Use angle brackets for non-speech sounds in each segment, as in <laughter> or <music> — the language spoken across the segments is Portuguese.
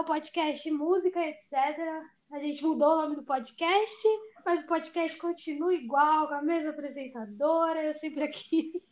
o podcast Música, etc. A gente mudou o nome do podcast, mas o podcast continua igual, com a mesma apresentadora, eu sempre aqui.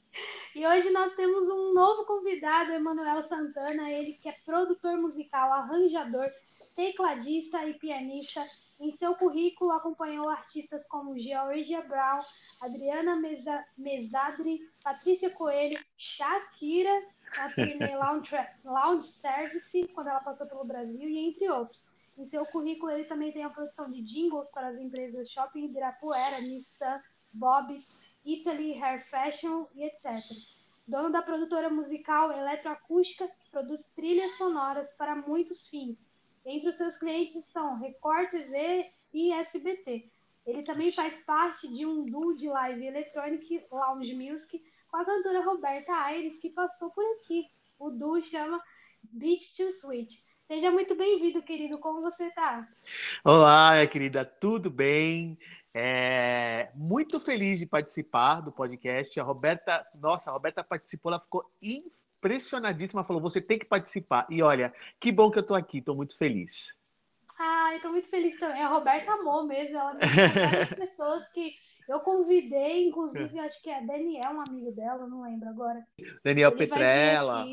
E hoje nós temos um novo convidado, Emanuel Santana, ele que é produtor musical, arranjador, tecladista e pianista. Em seu currículo acompanhou artistas como Georgia Brown, Adriana Mesa Mesadri, Patrícia Coelho, Shakira, a turnê Lounge, Lounge Service, quando ela passou pelo Brasil, e entre outros. Em seu currículo, ele também tem a produção de jingles para as empresas Shopping Ibirapuera, Nissan, Bob's, Italy, Hair Fashion e etc. Dono da produtora musical Eletroacústica, produz trilhas sonoras para muitos fins. Entre os seus clientes estão Record TV e SBT. Ele também faz parte de um duo de live electronic Lounge Music com a cantora Roberta Aires, que passou por aqui. O duo chama Beach to Switch. Seja muito bem-vindo, querido. Como você está? Olá, querida. Tudo bem? É, muito feliz de participar do podcast. A Roberta, nossa, a Roberta participou, ela ficou impressionadíssima, falou: você tem que participar. E olha, que bom que eu estou aqui, estou muito feliz. Ah, estou muito feliz também. A Roberta amou mesmo, ela <laughs> me várias pessoas que eu convidei, inclusive, acho que é Daniel, um amigo dela, não lembro agora. Daniel Ele Petrella.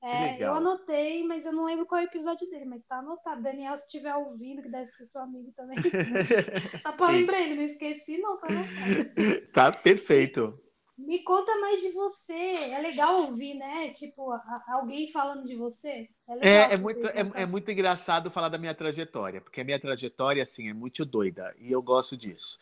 É, eu anotei, mas eu não lembro qual é o episódio dele, mas tá anotado. Daniel, se estiver ouvindo, que deve ser seu amigo também. <laughs> Só pra lembrar ele, não esqueci, não, tá anotado. <laughs> Tá perfeito. Me conta mais de você. É legal ouvir, né? Tipo, alguém falando de você. É, é, é muito, é, é, muito engraçado falar da minha trajetória, porque a minha trajetória, assim, é muito doida e eu gosto disso.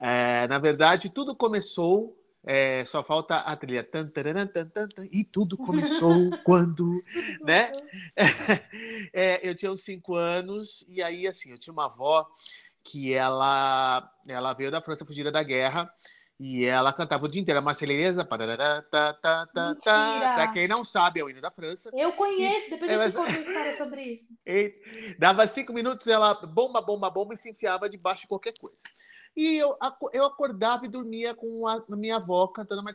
É, na verdade, tudo começou é, só falta a trilha. Tan, taran, tan, tan, e tudo começou <laughs> quando. né? <laughs> É, eu tinha uns cinco anos, e aí, assim, eu tinha uma avó que ela, ela veio da França fugida da guerra. E ela cantava o dia inteiro a Marselhesa. Para quem não sabe, é o hino da França. Eu conheço, e, depois eu te conto uma <laughs> história sobre isso. E, dava cinco minutos, ela bomba, bomba, bomba e se enfiava debaixo de qualquer coisa. E eu, eu acordava e dormia com a, minha avó cantando a.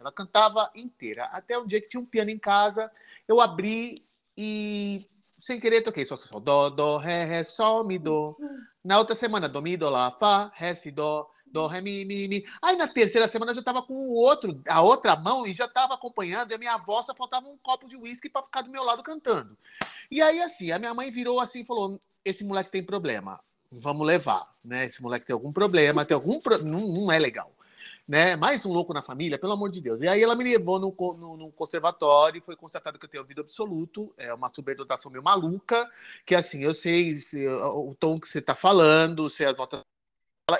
Ela cantava inteira. Até um dia que tinha um piano em casa, eu abri e, sem querer, toquei só, só, dó, dó, ré, ré, sol, mi, dó. Na outra semana, dó, mi, dó, lá, fá, ré, si, dó, dó, ré, mi, mi, mi. Aí na terceira semana eu já estava com o outro, a outra mão e já estava acompanhando. E a minha avó só faltava um copo de uísque para ficar do meu lado cantando. E aí, assim, a minha mãe virou assim e falou: Esse moleque tem problema vamos levar, né? Esse moleque tem algum problema, tem algum pro... não, não é legal, né? Mais um louco na família, pelo amor de Deus. E aí ela me levou no, no, no conservatório foi constatado que eu tenho ouvido absoluto, é uma superdotação meio maluca, que assim, eu sei se, o tom que você está falando, se as notas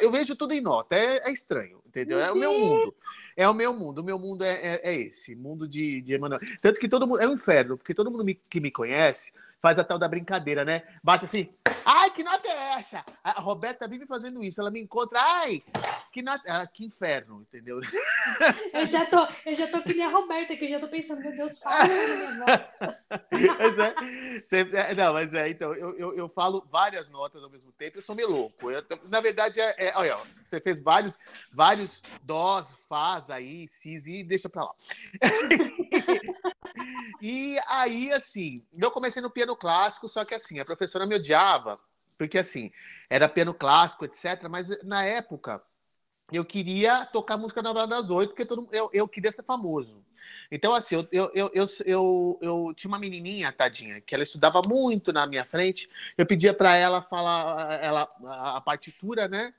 eu vejo tudo em nota, é, é estranho, entendeu? É o meu mundo. É o meu mundo. O meu mundo é, é, é esse, mundo de, de Emmanuel. Tanto que todo mundo. É um inferno, porque todo mundo me, que me conhece faz a tal da brincadeira, né? Bate assim, ai, que nota é essa? A Roberta vive fazendo isso, ela me encontra, ai, que nota. Ah, que inferno, entendeu? Eu já tô, eu já tô que nem a Roberta, que eu já tô pensando, meu Deus, fala minha <laughs> voz. Mas é, não, mas é, então, eu, eu, eu, falo várias notas ao mesmo tempo, eu sou meio louco. Eu, na verdade, é, é, olha, você fez vários, vários dós, faz aí, cis, e deixa pra lá. <laughs> e aí, assim, eu comecei no piano clássico, só que assim, a professora me odiava, porque assim, era piano clássico, etc. Mas na época, eu queria tocar música na hora das oito, porque todo, eu, eu queria ser famoso. Então, assim, eu, eu, eu, eu, eu, eu tinha uma menininha, tadinha, que ela estudava muito na minha frente. Eu pedia para ela falar ela, a partitura, né?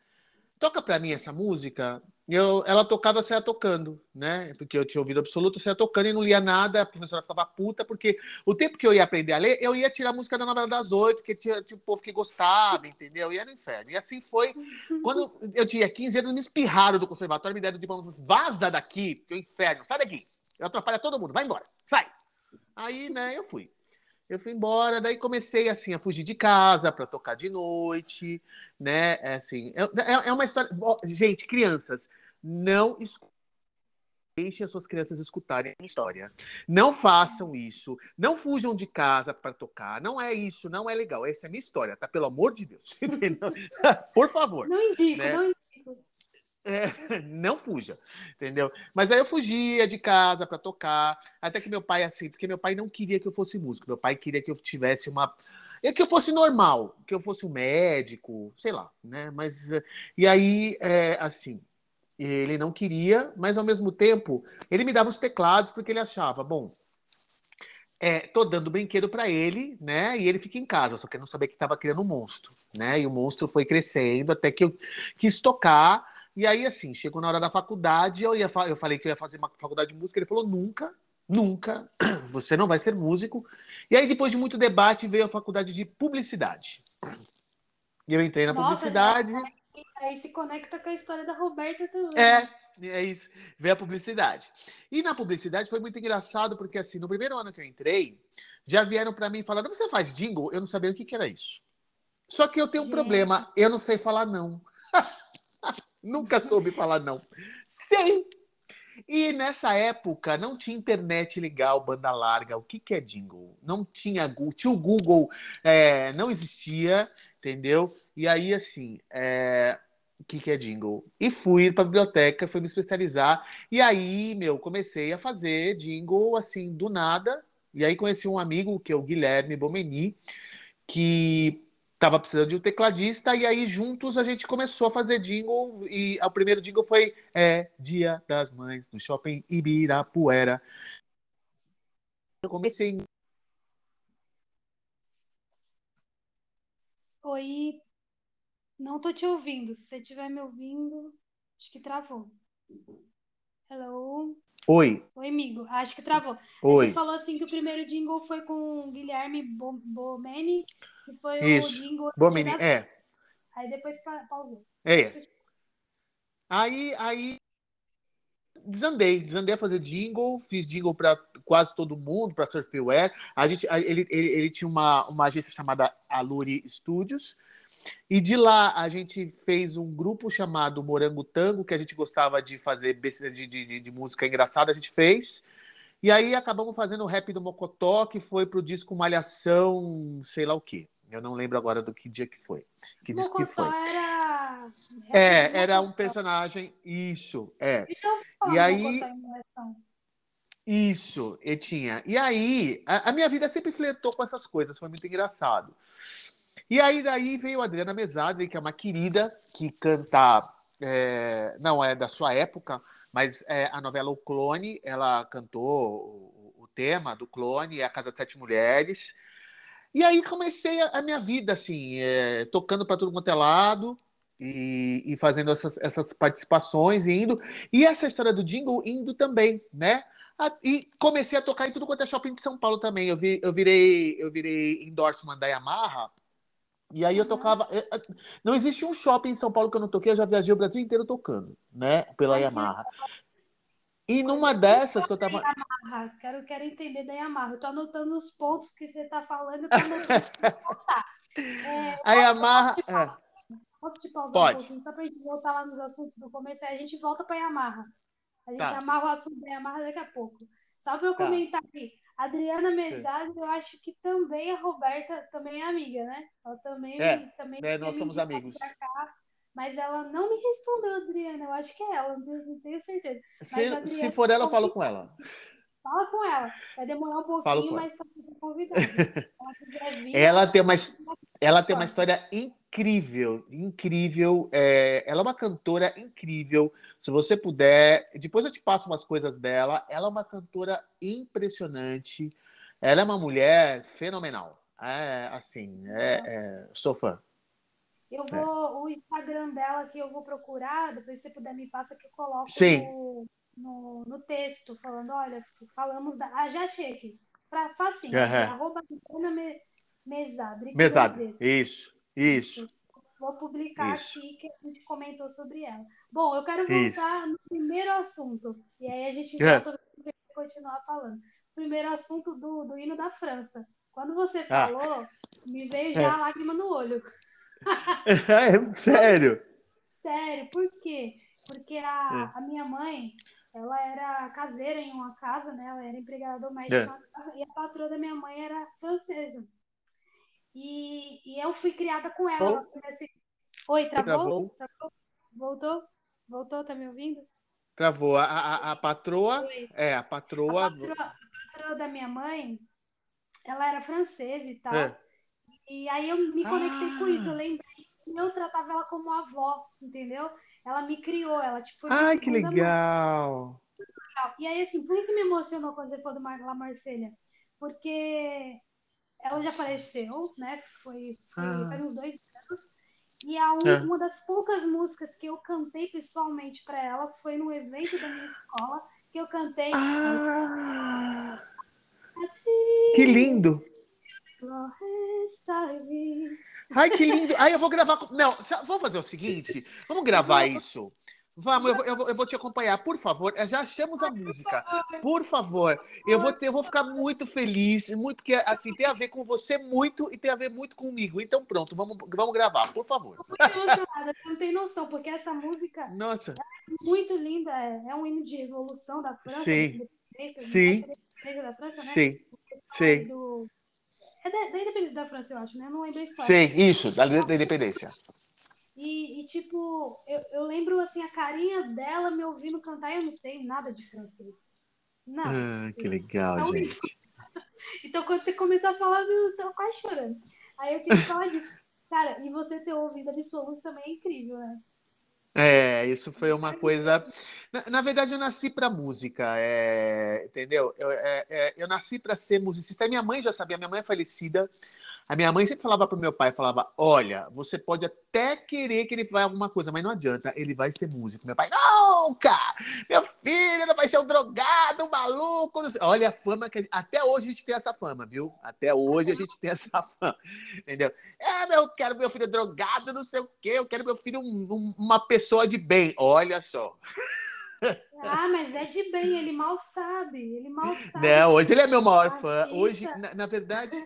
Toca para mim essa música eu, ela tocava, saia tocando, né? Porque eu tinha ouvido absoluto, saia tocando e não lia nada, a professora ficava puta, porque o tempo que eu ia aprender a ler, eu ia tirar a música da novela das oito, porque tinha, tinha o povo que gostava, entendeu? E era no inferno. E assim foi. Quando eu tinha 15 anos, me espirraram do conservatório, me deram de mão, vaza daqui, que é o inferno, sai daqui. Eu atrapalho todo mundo, vai embora, sai. Aí, né, eu fui. Eu fui embora, daí comecei assim a fugir de casa para tocar de noite, né? É, assim, é, é, é uma história. Gente, crianças, não Deixem as suas crianças escutarem a história. Não façam isso. Não fujam de casa para tocar. Não é isso, não é legal. Essa é a minha história, tá? Pelo amor de Deus. <laughs> Por favor. Não indico, né? não indico. É, <laughs> não fuja, entendeu? Mas aí eu fugia de casa para tocar, até que meu pai, assim, porque meu pai não queria que eu fosse músico, meu pai queria que eu tivesse uma, É que eu fosse normal, que eu fosse um médico, sei lá, né? Mas e aí, é, assim, ele não queria, mas ao mesmo tempo ele me dava os teclados porque ele achava, bom, é, tô dando brinquedo para ele, né? E ele fica em casa, só que não sabia que estava criando um monstro, né? E o monstro foi crescendo até que eu quis tocar. E aí, assim, chegou na hora da faculdade, eu, ia, eu falei que eu ia fazer uma faculdade de música, ele falou, nunca, nunca, <clears throat> você não vai ser músico. E aí, depois de muito debate, veio a faculdade de publicidade. E eu entrei na Nossa, publicidade. Já aí se conecta com a história da Roberta também. É, é isso. Vê a publicidade. E na publicidade foi muito engraçado, porque assim, no primeiro ano que eu entrei, já vieram para mim falando: você faz jingle? Eu não sabia o que, que era isso. Só que eu tenho um Gente. problema, eu não sei falar não. <laughs> Nunca soube falar não. Sei! E nessa época não tinha internet legal, banda larga. O que, que é jingle? Não tinha o Google, é, não existia, entendeu? E aí, assim, é... o que, que é jingle? E fui para a biblioteca, fui me especializar. E aí, meu, comecei a fazer jingle, assim, do nada. E aí conheci um amigo, que é o Guilherme Bomeni, que estava precisando de um tecladista. E aí, juntos, a gente começou a fazer jingle. E o primeiro jingle foi é, Dia das Mães, no Shopping Ibirapuera. Eu comecei Oi, não tô te ouvindo. Se você estiver me ouvindo, acho que travou. Hello? Oi. Oi, amigo. Acho que travou. Oi. Ele falou assim que o primeiro jingle foi com o Guilherme Bomeni, que foi Isso. o jingle. Bomeni, é. Aí depois pausou. É. Aí, aí desandei, desandei a fazer jingle, fiz jingle para quase todo mundo, para Surfware. A gente, ele, ele, ele tinha uma, uma agência chamada Aluri Studios, e de lá a gente fez um grupo chamado Morango Tango, que a gente gostava de fazer de, de, de música engraçada, a gente fez. E aí acabamos fazendo o rap do Mocotó, que foi pro disco Malhação, sei lá o quê. Eu não lembro agora do que dia que foi. Que disco que foi. Era... É, era um personagem. Isso, é. Então, e aí. Isso, e tinha. E aí, a, a minha vida sempre flertou com essas coisas, foi muito engraçado. E aí daí veio a Adriana Mesadri, que é uma querida, que canta, é, não é da sua época, mas é, a novela O Clone, ela cantou o, o tema do Clone, é a Casa de Sete Mulheres. E aí comecei a, a minha vida, assim, é, tocando para todo quanto é lado, e, e, fazendo essas, essas participações e indo. E essa história do jingle indo também, né? E comecei a tocar em tudo quanto é shopping de São Paulo também. Eu, vi, eu virei eu virei endorsement da Yamaha e aí eu tocava. É, é, não existe um shopping em São Paulo que eu não toquei, eu já viajei o Brasil inteiro tocando, né? Pela Yamaha. E numa dessas que eu tava. Yamaha. Quero, quero entender da Yamaha. Eu tô anotando os pontos que você tá falando, <laughs> é, a Yamaha. Posso te pausar Pode. um pouquinho, só pra gente voltar lá nos assuntos do começo? Aí a gente volta pra Yamaha. A gente tá. amarra o assunto da Yamaha daqui a pouco. Só pra eu tá. comentar aqui. Adriana Mesado, eu acho que também a Roberta também é amiga, né? Ela também. É, também é nós somos amigos. Cá, mas ela não me respondeu, Adriana. Eu acho que é ela, não tenho certeza. Se, se for ela, eu falo com ela. Fala com ela. Vai demorar um pouquinho, mas tá convidada. <laughs> ela, ela tem uma, ela tem uma história incrível, incrível. É, ela é uma cantora incrível. Se você puder, depois eu te passo umas coisas dela. Ela é uma cantora impressionante. Ela é uma mulher fenomenal. É assim, é, é, sou fã. Eu vou, o Instagram dela que eu vou procurar, depois se você puder me passa que eu coloco no, no, no, texto, falando, olha, falamos da. Ah, já achei aqui. Pra, facinho, uhum. arroba me, Mesadre. Mesadre, isso, isso. Vou publicar isso. aqui que a gente comentou sobre ela. Bom, eu quero voltar isso. no primeiro assunto. E aí a gente é. volta e continuar falando. Primeiro assunto do, do hino da França. Quando você ah. falou, ah. me veio já é. a lágrima no olho. <laughs> É, sério? Sério, por quê? Porque a, é. a minha mãe, ela era caseira em uma casa, né? Ela era empregada doméstica é. em uma casa, e a patroa da minha mãe era francesa. E, e eu fui criada com ela. Nesse... Oi, travou? travou? Voltou? Voltou? Tá me ouvindo? Travou. A, a, a patroa. Oi. É, a patroa... a patroa. A patroa da minha mãe, ela era francesa e tal. É. E aí eu me conectei ah. com isso, eu ah. lembrei eu tratava ela como avó, entendeu? Ela me criou, ela tipo Ai, que legal. E aí assim, por que me emocionou quando você falou do Mar La Marcelha? Porque ela já faleceu, né? Foi, foi ah. faz uns dois anos. E a um, é. uma das poucas músicas que eu cantei pessoalmente para ela foi no evento da minha escola que eu cantei. Ah. Que lindo! Ai, que lindo! Ai, eu vou gravar. Não, vamos fazer o seguinte: vamos gravar isso. Vamos, eu vou, eu, vou, te acompanhar, por favor. Já achamos a música. Por favor. Eu vou, ter, eu vou ficar muito feliz, muito, porque assim, tem a ver com você muito e tem a ver muito comigo. Então, pronto, vamos, vamos gravar, por favor. não tem noção, porque essa música Nossa. é muito linda, é, é um hino de revolução da França. Sim. Sim. Da França, né? Sim. Sim. Do... É da, da, independência da França, eu acho, né? Não lembro a história. Sim, isso, da, da independência. E, e, tipo, eu, eu lembro assim, a carinha dela me ouvindo cantar, eu não sei nada de francês. Não. Ah, que legal, então, gente. <laughs> então, quando você começou a falar, eu tô quase chorando. Aí eu queria falar disso. Cara, e você ter ouvido absoluto também é incrível, né? É, isso foi uma coisa. Na, na verdade, eu nasci para música, é... entendeu? Eu, é, é, eu nasci para ser musicista. minha mãe já sabia, minha mãe é falecida. A minha mãe sempre falava para o meu pai, falava, olha, você pode até querer que ele vá alguma coisa, mas não adianta, ele vai ser músico. Meu pai, nunca! Meu filho não vai ser um drogado, um maluco. Olha a fama que... Até hoje a gente tem essa fama, viu? Até hoje a gente tem essa <laughs> fama, entendeu? É, eu quero meu filho drogado, não sei o quê, eu quero meu filho um, um, uma pessoa de bem. Olha só. Ah, mas é de bem, ele mal sabe, ele mal sabe. Não, hoje ele é meu maior fã. Hoje, na, na verdade,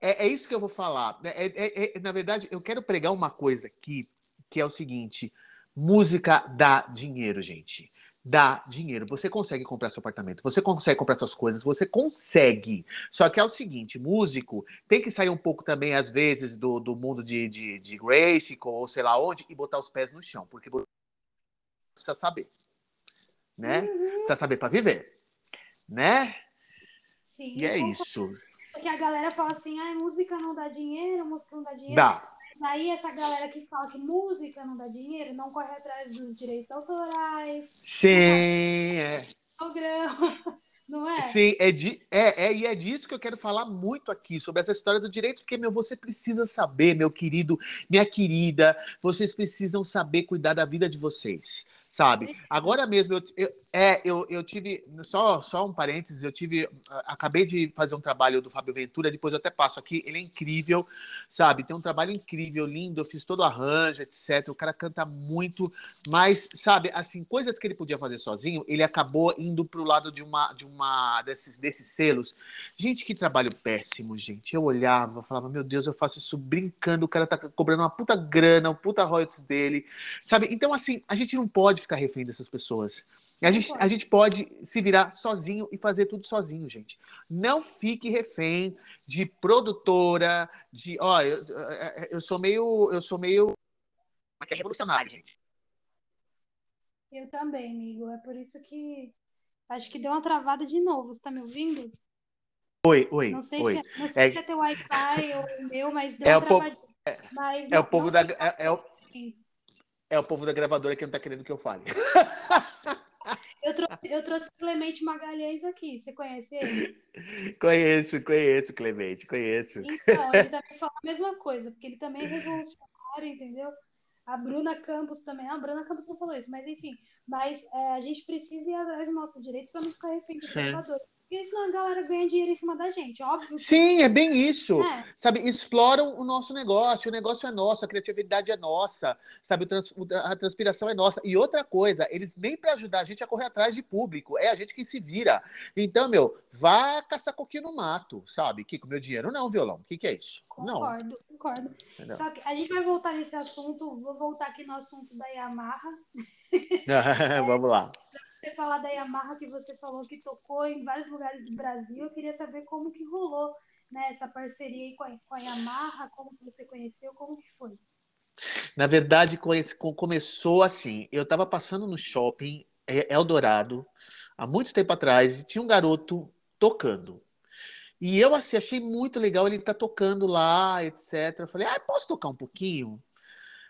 é, é isso que eu vou falar. É, é, é, na verdade, eu quero pregar uma coisa aqui, que é o seguinte: música dá dinheiro, gente. Dá dinheiro. Você consegue comprar seu apartamento, você consegue comprar suas coisas, você consegue. Só que é o seguinte: músico tem que sair um pouco também, às vezes, do, do mundo de, de, de Grace ou sei lá onde, e botar os pés no chão, porque precisa saber. Né? Uhum. Precisa saber para viver. Né? Sim, e é isso. Porque a galera fala assim, ah, música não dá dinheiro, música não dá dinheiro. Dá. Daí essa galera que fala que música não dá dinheiro, não corre atrás dos direitos autorais. Sim, é. Programa. <laughs> Não é? Sim, é, de, é, é, e é disso que eu quero falar muito aqui, sobre essa história do direito, porque, meu, você precisa saber, meu querido, minha querida, vocês precisam saber cuidar da vida de vocês sabe? Agora mesmo, eu, eu, é, eu, eu tive, só, só um parênteses, eu tive, acabei de fazer um trabalho do Fábio Ventura, depois eu até passo aqui, ele é incrível, sabe? Tem um trabalho incrível, lindo, eu fiz todo o arranjo, etc. O cara canta muito, mas, sabe, assim, coisas que ele podia fazer sozinho, ele acabou indo pro lado de uma, de uma desses, desses selos. Gente, que trabalho péssimo, gente. Eu olhava, falava, meu Deus, eu faço isso brincando, o cara tá cobrando uma puta grana, um puta royalties dele, sabe? Então, assim, a gente não pode ficar refém dessas pessoas. A gente, a gente pode se virar sozinho e fazer tudo sozinho, gente. Não fique refém de produtora, de. Ó, eu, eu sou meio. Eu sou meio. É que é revolucionário, gente. Eu também, amigo. É por isso que. Acho que deu uma travada de novo. Você tá me ouvindo? Oi, oi. Não sei, oi. Se, é, não sei é, se é teu Wi-Fi ou o meu, mas deu é uma travadinha. Po... É, mas é não, o povo da. É, é o... É o povo da gravadora que não tá querendo que eu fale. <laughs> Eu trouxe, eu trouxe Clemente Magalhães aqui. Você conhece ele? <laughs> Conheço, conheço, Clemente, conheço. Então, ele <laughs> também fala a mesma coisa, porque ele também é revolucionário, entendeu? A Bruna Campos também. A Bruna Campos não falou isso, mas enfim. Mas é, a gente precisa ir atrás do nosso direito para não ficar refém. Porque senão a galera ganha dinheiro em cima da gente, óbvio. Sim, é bem isso. É. Sabe, exploram o nosso negócio, o negócio é nosso, a criatividade é nossa, sabe, a transpiração é nossa. E outra coisa, eles nem para ajudar a gente a correr atrás de público, é a gente que se vira. Então, meu, vá caçar coquinho no mato, sabe? Que com meu dinheiro não, violão. O que, que é isso? Concordo, não. concordo. Entendeu? Só que a gente vai voltar nesse assunto, vou voltar aqui no assunto da Yamaha. <laughs> Vamos lá <laughs> você falar da Yamaha que você falou que tocou em vários lugares do Brasil. Eu queria saber como que rolou né, essa parceria com a, com a Yamaha, como que você conheceu, como que foi? Na verdade, começou assim. Eu estava passando no shopping é, Eldorado há muito tempo atrás e tinha um garoto tocando. E eu assim, achei muito legal ele tá tocando lá, etc. Eu falei, ah, posso tocar um pouquinho?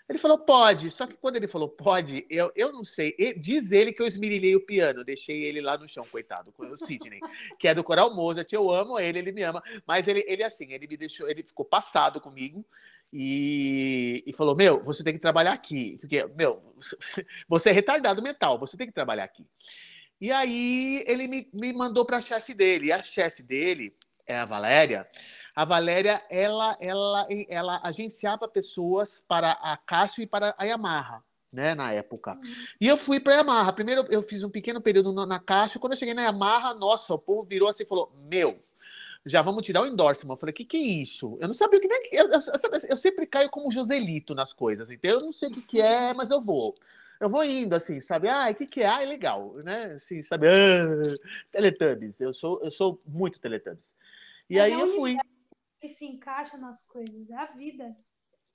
Ele falou, pode. Só que quando ele falou pode, eu, eu não sei. diz ele que eu esmirilhei o piano, deixei ele lá no chão, coitado, com o Sidney, <laughs> que é do Coral Mozart. Eu amo ele, ele me ama. Mas ele, ele assim, ele me deixou, ele ficou passado comigo. E, e, falou: Meu, você tem que trabalhar aqui. Porque, meu, <laughs> você é retardado mental, você tem que trabalhar aqui. E aí ele me, me mandou para a chefe dele. E a chefe dele é a Valéria. A Valéria, ela, ela, ela agenciava pessoas para a Cássio e para a Yamaha. Né, na época. Uhum. E eu fui para a Yamaha. Primeiro eu fiz um pequeno período na Cássio. Quando eu cheguei na Yamaha, nossa, o povo virou assim e falou: Meu, já vamos tirar o endorsement. Eu falei, o que, que é isso? Eu não sabia o que, que eu, eu, eu, sempre caio como Joselito nas coisas, então eu não sei o que, que é, mas eu vou. Eu vou indo assim, sabe? Ah, o que, que é? Ah, é legal, né? Assim, sabe? Ah, Teletubbies. Eu sou, eu sou muito Teletubbies. E é aí eu fui. Que se encaixa nas coisas, é a vida.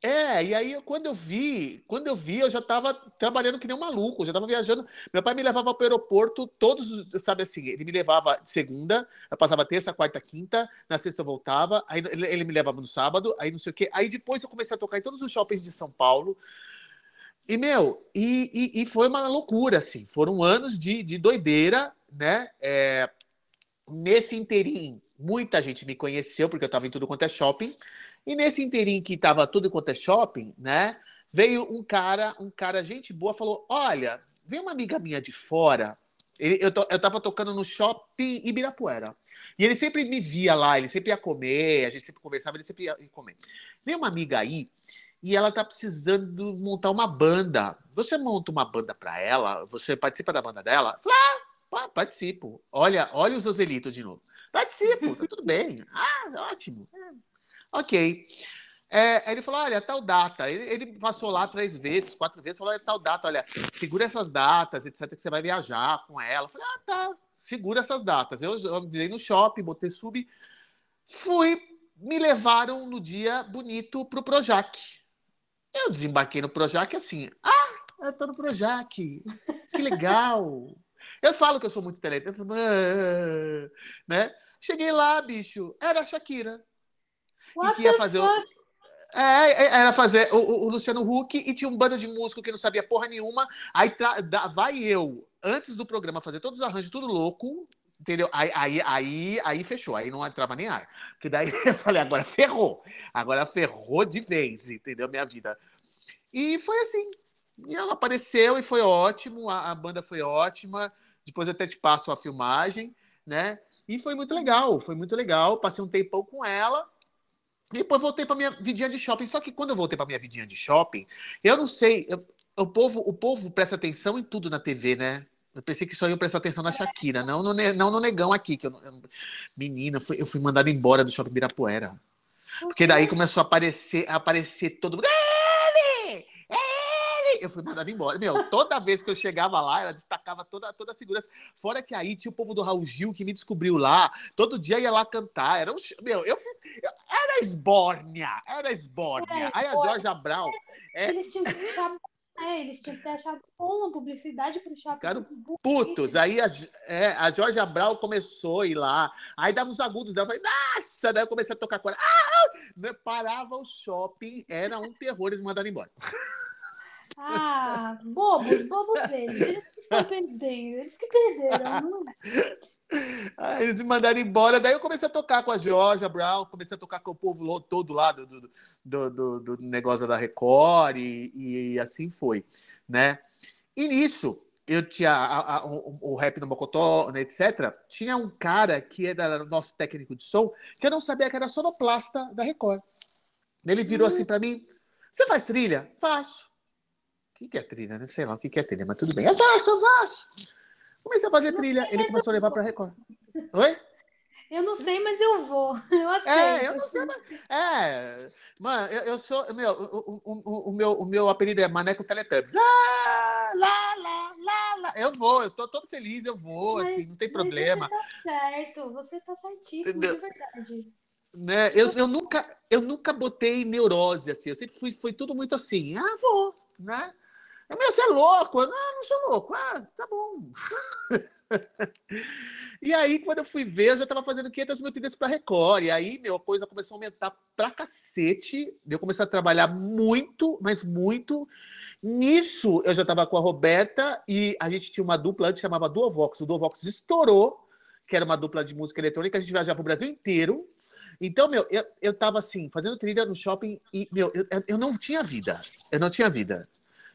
É, e aí quando eu vi, quando eu vi, eu já estava trabalhando que nem um maluco, eu já estava viajando. Meu pai me levava para o aeroporto todos, sabe assim, ele me levava de segunda, eu passava terça, quarta, quinta, na sexta eu voltava, aí ele me levava no sábado, aí não sei o quê. Aí depois eu comecei a tocar em todos os shoppings de São Paulo. E, meu, e, e, e foi uma loucura, assim. Foram anos de, de doideira, né? É, nesse inteirinho, muita gente me conheceu, porque eu estava em tudo quanto é shopping. E nesse inteirinho que tava tudo quanto é shopping, né? Veio um cara, um cara, gente boa, falou: Olha, veio uma amiga minha de fora. Ele, eu, to, eu tava tocando no shopping Ibirapuera. E ele sempre me via lá, ele sempre ia comer, a gente sempre conversava, ele sempre ia comer. Veio uma amiga aí e ela tá precisando montar uma banda. Você monta uma banda para ela? Você participa da banda dela? Falei, ah, participo. Olha, olha os Oselito de novo. Participo, tá tudo bem. <laughs> Ah, ótimo. É. Ok. É, ele falou: olha, tal data. Ele, ele, passou lá três vezes, quatro vezes, falou: olha, tal data, olha, segura essas datas, etc., que você vai viajar com ela. Eu falei: ah, tá, segura essas datas. Eu, dei no shopping, botei sub. Fui, me levaram no dia bonito pro Projac. Eu desembarquei no Projac assim: ah, eu tô no Projac, que legal. <laughs> Eu falo que eu sou muito talento, ah", né? Cheguei lá, bicho, era a Shakira. What e que ia fazer o... É, é, era fazer o, o, Luciano Huck e tinha um bando de músico que não sabia porra nenhuma. Aí tra... vai eu, antes do programa, fazer todos os arranjos, tudo louco, entendeu? Aí, aí, aí, aí fechou, aí não entrava nem ar. Porque daí <laughs> eu falei, agora ferrou. Agora ferrou de vez, entendeu? Minha vida. E foi assim. E ela apareceu e foi ótimo, a, a banda foi ótima. Depois eu até te passo a filmagem, né? E foi muito legal, foi muito legal. Passei um tempão com ela. Depois voltei para minha vidinha de shopping. Só que quando eu voltei para minha vidinha de shopping, eu não sei. Eu, o, povo, o povo presta atenção em tudo na TV, né? Eu pensei que só ia prestar atenção na Shakira, não no, não no negão aqui. Que eu, eu, menina, eu fui, eu fui mandado embora do shopping Birapuera. Porque daí começou a aparecer, a aparecer todo mundo. Eu fui mandado embora. Meu, toda vez que eu chegava lá, ela destacava toda, toda a segurança. Fora que aí tinha o povo do Raul Gil que me descobriu lá. Todo dia ia lá cantar. Era um. Meu, eu, eu era esbórnia. Era esbórnia. Aí a Georgia Brown. É... Eles tinham que deixar é, eles tinham que ter achado uma publicidade para o shopping. Ficaram putos. Aí a, é, a Jorge Brau começou a ir lá. Aí dava os agudos dela. Eu falei, nossa! Daí eu comecei a tocar com ela. Ah! Parava o shopping, era um terror, eles mandaram embora. <laughs> Ah, bobos, bobos eles. Eles que estão perdendo, eles que perderam. Aí eles me mandaram embora, daí eu comecei a tocar com a Georgia Brown, comecei a tocar com o povo todo lá do, do, do, do negócio da Record e, e, assim foi, né? E nisso, eu tinha a, a, o, o, rap no Mocotó, né, etc. Tinha um cara que era nosso técnico de som, que eu não sabia que era sonoplasta da Record. Ele virou hum. assim para mim: Você faz trilha? Faço. O que é trilha? Não sei lá o que é trilha, mas tudo bem. Eu faço, eu faço. Comecei a fazer trilha, ele começou a levar para Record. Oi? Eu não sei, mas eu vou. <laughs> Eu aceito. É, eu não sei, mas. É. Mano, eu, eu sou. Meu, o, o, o, meu, o meu apelido é Maneco Teletubbies. Lá, lá, lá, lá, lá. Eu vou, eu tô todo feliz, eu vou, mas, assim, não tem problema. Você tá certo, você tá certíssimo, de verdade. Né? Eu, eu, nunca, eu nunca botei neurose, assim, eu sempre fui, foi tudo muito assim, ah, vou, né? Meu, você é louco? Não, não sou louco. Ah, tá bom. <laughs> e aí, quando eu fui ver, eu já estava fazendo 500 mil trilhas para Record. E aí, meu, a coisa começou a aumentar pra cacete. Eu comecei a trabalhar muito, mas muito. Nisso, eu já estava com a Roberta e a gente tinha uma dupla antes, chamava Duovox. O Duovox estourou, que era uma dupla de música eletrônica. A gente viajava o Brasil inteiro. Então, meu, eu, eu tava assim, fazendo trilha no shopping e, meu, eu, eu não tinha vida. Eu não tinha vida.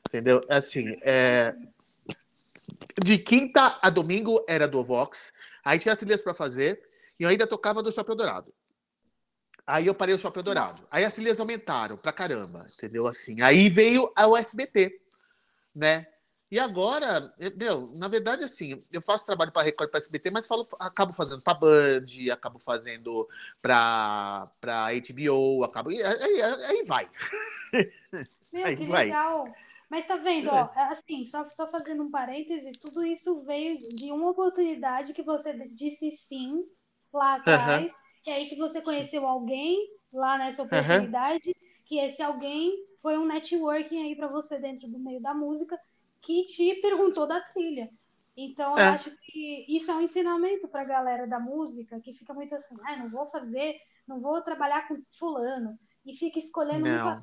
Entendeu? Assim, é... de quinta a domingo era do Vox. Aí tinha as trilhas para fazer e eu ainda tocava do Shopping Dourado. Aí eu parei o Shopping Dourado. Aí as trilhas aumentaram pra caramba, entendeu? Assim. Aí veio a USBT, né? E agora, meu, na verdade, assim, eu faço trabalho para Record, para SBT, mas falo, acabo fazendo para Band, acabo fazendo para para HBO, acabo aí, aí, aí vai. Meu, <laughs> aí que vai. legal. Mas tá vendo, ó, é. assim, só, só fazendo um parêntese, tudo isso veio de uma oportunidade que você disse sim lá atrás, uhum. e aí que você conheceu alguém lá nessa oportunidade, uhum. que esse alguém foi um networking aí para você dentro do meio da música, que te perguntou da trilha. Então, é. eu acho que isso é um ensinamento para a galera da música, que fica muito assim, ah, não vou fazer, não vou trabalhar com fulano, e fica escolhendo não. o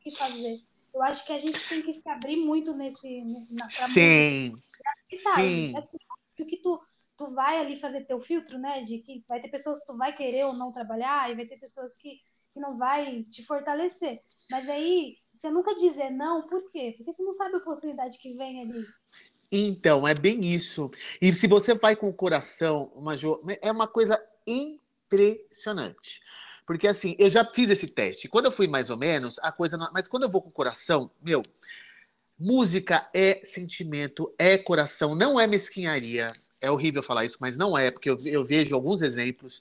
que fazer. Eu acho que a gente tem que se abrir muito nesse... Na, Sim, música. sim. Assim, que tu, tu vai ali fazer teu filtro, né, de que vai ter pessoas que tu vai querer ou não trabalhar, e vai ter pessoas que, que não vai te fortalecer. Mas aí, você nunca dizer não, por quê? Porque você não sabe a oportunidade que vem ali. Então, é bem isso. E se você vai com o coração, uma é uma coisa impressionante. Porque assim, eu já fiz esse teste. Quando eu fui mais ou menos, a coisa. Não... Mas quando eu vou com o coração, meu, música é sentimento, é coração, não é mesquinharia. É horrível falar isso, mas não é, porque eu, eu vejo alguns exemplos.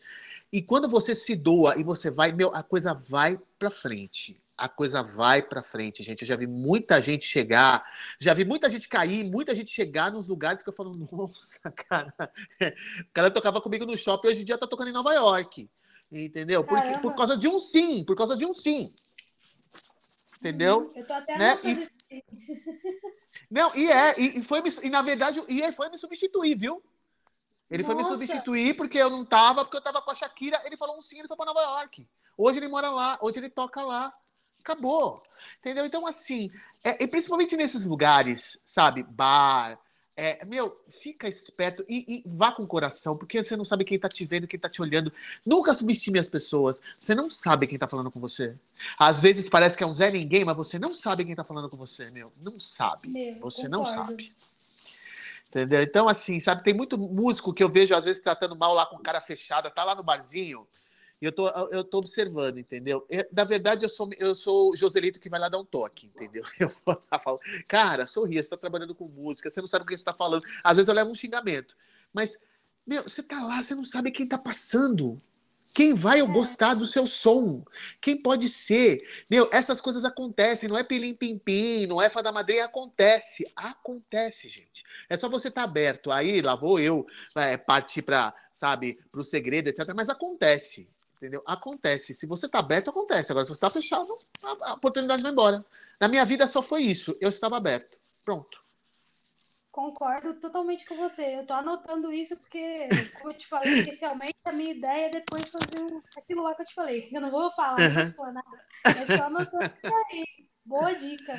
E quando você se doa e você vai, meu, a coisa vai para frente a coisa vai para frente, gente. Eu já vi muita gente chegar, já vi muita gente cair, muita gente chegar nos lugares que eu falo, <laughs> nossa, cara. O cara tocava comigo no shopping, hoje em dia tá tocando em Nova York. Entendeu? Porque, por causa de um sim, por causa de um sim. Entendeu? Uhum. Eu tô até né? E... <laughs> Não, e é, e, foi e na verdade, e ele foi me substituir, viu? Ele Nossa. foi me substituir porque eu não tava, porque eu tava com a Shakira, ele falou um sim, ele foi para Nova York. Hoje ele mora lá, hoje ele toca lá. Acabou. Entendeu? Então, assim, é, e principalmente nesses lugares, sabe? Bar. É, meu, fica esperto e, e, vá com o coração, porque você não sabe quem tá te vendo, quem tá te olhando. Nunca subestime as pessoas. Você não sabe quem tá falando com você. Às vezes parece que é um Zé Ninguém, mas você não sabe quem tá falando com você, meu. Não sabe. Meu, você concordo. não sabe. Entendeu? Então, assim, sabe, tem muito músico que eu vejo, às vezes, tratando mal lá com cara fechada, tá lá no barzinho eu tô, eu tô observando, entendeu? Eu, na verdade, eu sou, eu sou o Joselito que vai lá dar um toque, entendeu? <laughs> Eu vou lá falo, cara, sorria, você tá trabalhando com música, você não sabe o que você tá falando. Às vezes eu levo um xingamento. Mas, meu, você tá lá, você não sabe quem tá passando. Quem vai é. gostar do seu som? Quem pode ser? Meu, essas coisas acontecem, não é pilim pim pim, não é fada madeira, acontece. Acontece, gente. É só você estar tá aberto. Aí lá vou eu é, partir para, sabe, para o segredo, etc. Mas acontece. Entendeu? Acontece. Se você está aberto, acontece. Agora, se você está fechado, a, a oportunidade vai embora. Na minha vida só foi isso. Eu estava aberto. Pronto. Concordo totalmente com você. Eu estou anotando isso porque, como eu te falei <laughs> inicialmente, a minha ideia é depois fazer aquilo lá que eu te falei. Eu não vou falar, não vou explanar. Mas estou anotando isso aí. Boa dica.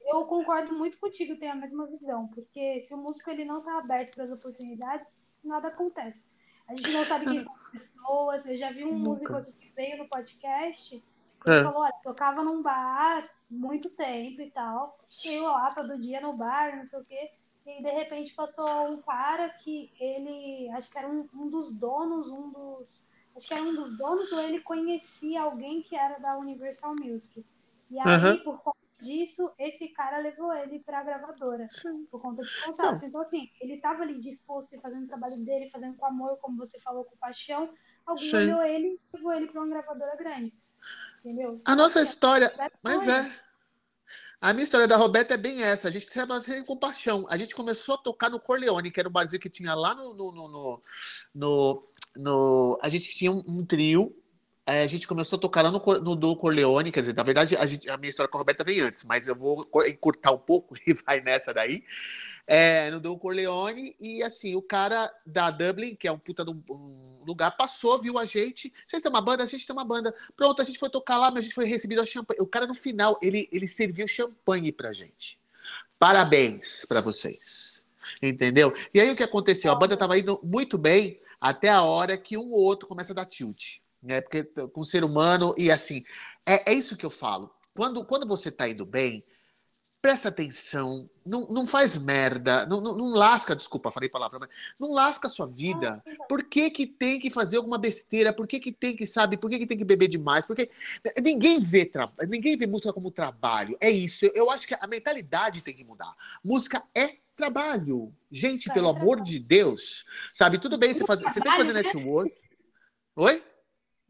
Eu concordo muito contigo, tenho a mesma visão, porque se o músico ele não está aberto para as oportunidades, nada acontece. A gente não sabe quem são as pessoas. Eu já vi um Nunca. músico aqui que veio no podcast. Ele é. falou: olha, tocava num bar muito tempo e tal. E eu lá todo dia no bar, não sei o quê. E de repente passou um cara que ele, acho que era um, um dos donos, um dos. Acho que era um dos donos, ou ele conhecia alguém que era da Universal Music. E aí, uhum. por conta disso, esse cara levou ele para a gravadora, Sim. por conta de contatos. Então, assim, ele estava ali disposto e fazendo o trabalho dele, fazendo com amor, como você falou, com paixão. Alguém Sim. olhou ele e levou ele para uma gravadora grande. Entendeu? A nossa assim, história, mas é. A minha história da Roberta é bem essa. A gente trabalha com paixão. A gente começou a tocar no Corleone, que era um barzinho que tinha lá no. no, no, no, no a gente tinha um, um trio a gente começou a tocar lá no, no do Corleone, quer dizer, na verdade, a, gente, a, minha história com a Roberta vem antes, mas eu vou encurtar um pouco <laughs> e vai nessa daí. É, no do Corleone, e assim, o cara da Dublin, que é um puta de um lugar, passou, viu a gente. Vocês têm uma banda? A gente tem uma banda. Pronto, a gente foi tocar lá, mas a gente foi recebido a champanhe. O cara, no final, ele, ele serviu champanhe pra gente. Parabéns para vocês. Entendeu? E aí o que aconteceu? A banda tava indo muito bem até a hora que um ou outro começa a dar tilt né? Porque com o ser humano, e assim, é, é isso que eu falo. Quando, quando você está indo bem, presta atenção, não, não faz merda, não, não, não, lasca, desculpa, falei palavra, mas não lasca a sua vida. Por que, que tem que fazer alguma besteira? Por que, que tem que, sabe, por que, que tem que beber demais? Porque ninguém vê, tra... ninguém vê música como trabalho. É isso. Eu acho que a mentalidade tem que mudar. Música é trabalho. Gente, isso pelo é amor de Deus. Sabe, tudo bem, você, faz... você tem que fazer né? network. Oi?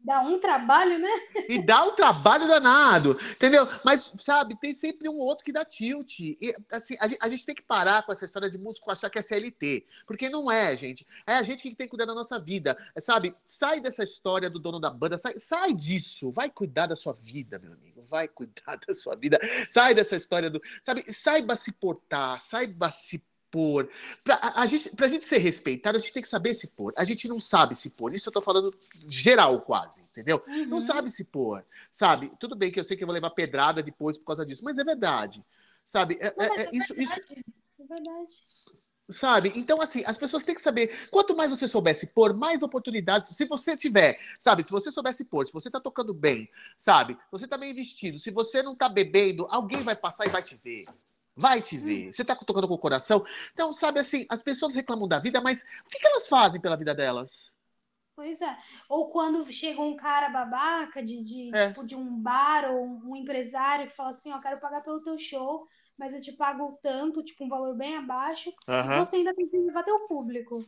Dá um trabalho, né? E dá um trabalho danado, entendeu? Mas, sabe, tem sempre um outro que dá tilt. E, assim, a gente, a gente tem que parar com essa história de músico achar que é CLT. Porque não é, gente. É a gente que tem que cuidar da nossa vida. É, sabe? Sai dessa história do dono da banda, sai, sai disso. Vai cuidar da sua vida, meu amigo. Vai cuidar da sua vida. Sai dessa história do. Sabe? Saiba se portar, saiba se pôr. Pra a, gente, pra gente ser respeitado, a gente tem que saber se pôr. A gente não sabe se pôr. Isso eu tô falando geral, quase, entendeu? Uhum. Não sabe se pôr, sabe? Tudo bem que eu sei que eu vou levar pedrada depois por causa disso, mas é verdade. Sabe? É, não, é, é, é isso, verdade. isso. É verdade. Sabe? Então, assim, as pessoas têm que saber. Quanto mais você soubesse pôr, mais oportunidades. Se você tiver, sabe? Se você soubesse pôr, se você tá tocando bem, sabe? Você tá bem vestido. Se você não tá bebendo, alguém vai passar e vai te ver vai te ver. Você está tocando com o coração. Então, sabe assim, as pessoas reclamam da vida, mas o que, que elas fazem pela vida delas? Pois é. Ou quando chega um cara babaca de, de, é. tipo, de um bar ou um empresário que fala assim, ó, quero pagar pelo teu show, mas eu te pago tanto, tipo, um valor bem abaixo, uhum. e você ainda tem que levar teu público.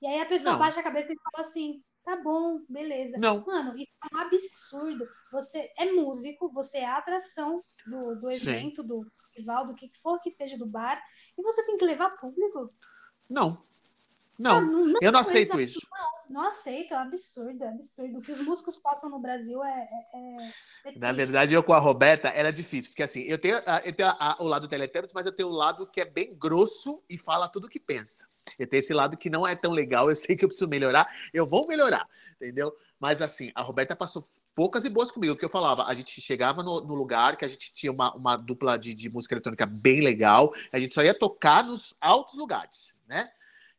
E aí a pessoa Não. baixa a cabeça e fala assim, tá bom, beleza. Não. Mano, isso é um absurdo. Você é músico, você é a atração do, do evento, Sim. do, festival, do que for que seja do bar, e você tem que levar público? Não. Não, não, não eu não aceito isso. Não, não aceito, é absurdo, é absurdo. O que os músicos passam no Brasil é. é, é Na verdade, eu com a Roberta era difícil, porque assim, eu tenho, eu tenho a, a, o lado Teletubbies, mas eu tenho o lado que é bem grosso e fala tudo o que pensa. Eu tenho esse lado que não é tão legal, eu sei que eu preciso melhorar, eu vou melhorar, entendeu? Mas assim, a Roberta passou poucas e boas comigo, que eu falava, a gente chegava no, no lugar que a gente tinha uma, uma dupla de, de, música eletrônica bem legal, a gente só ia tocar nos altos lugares, né?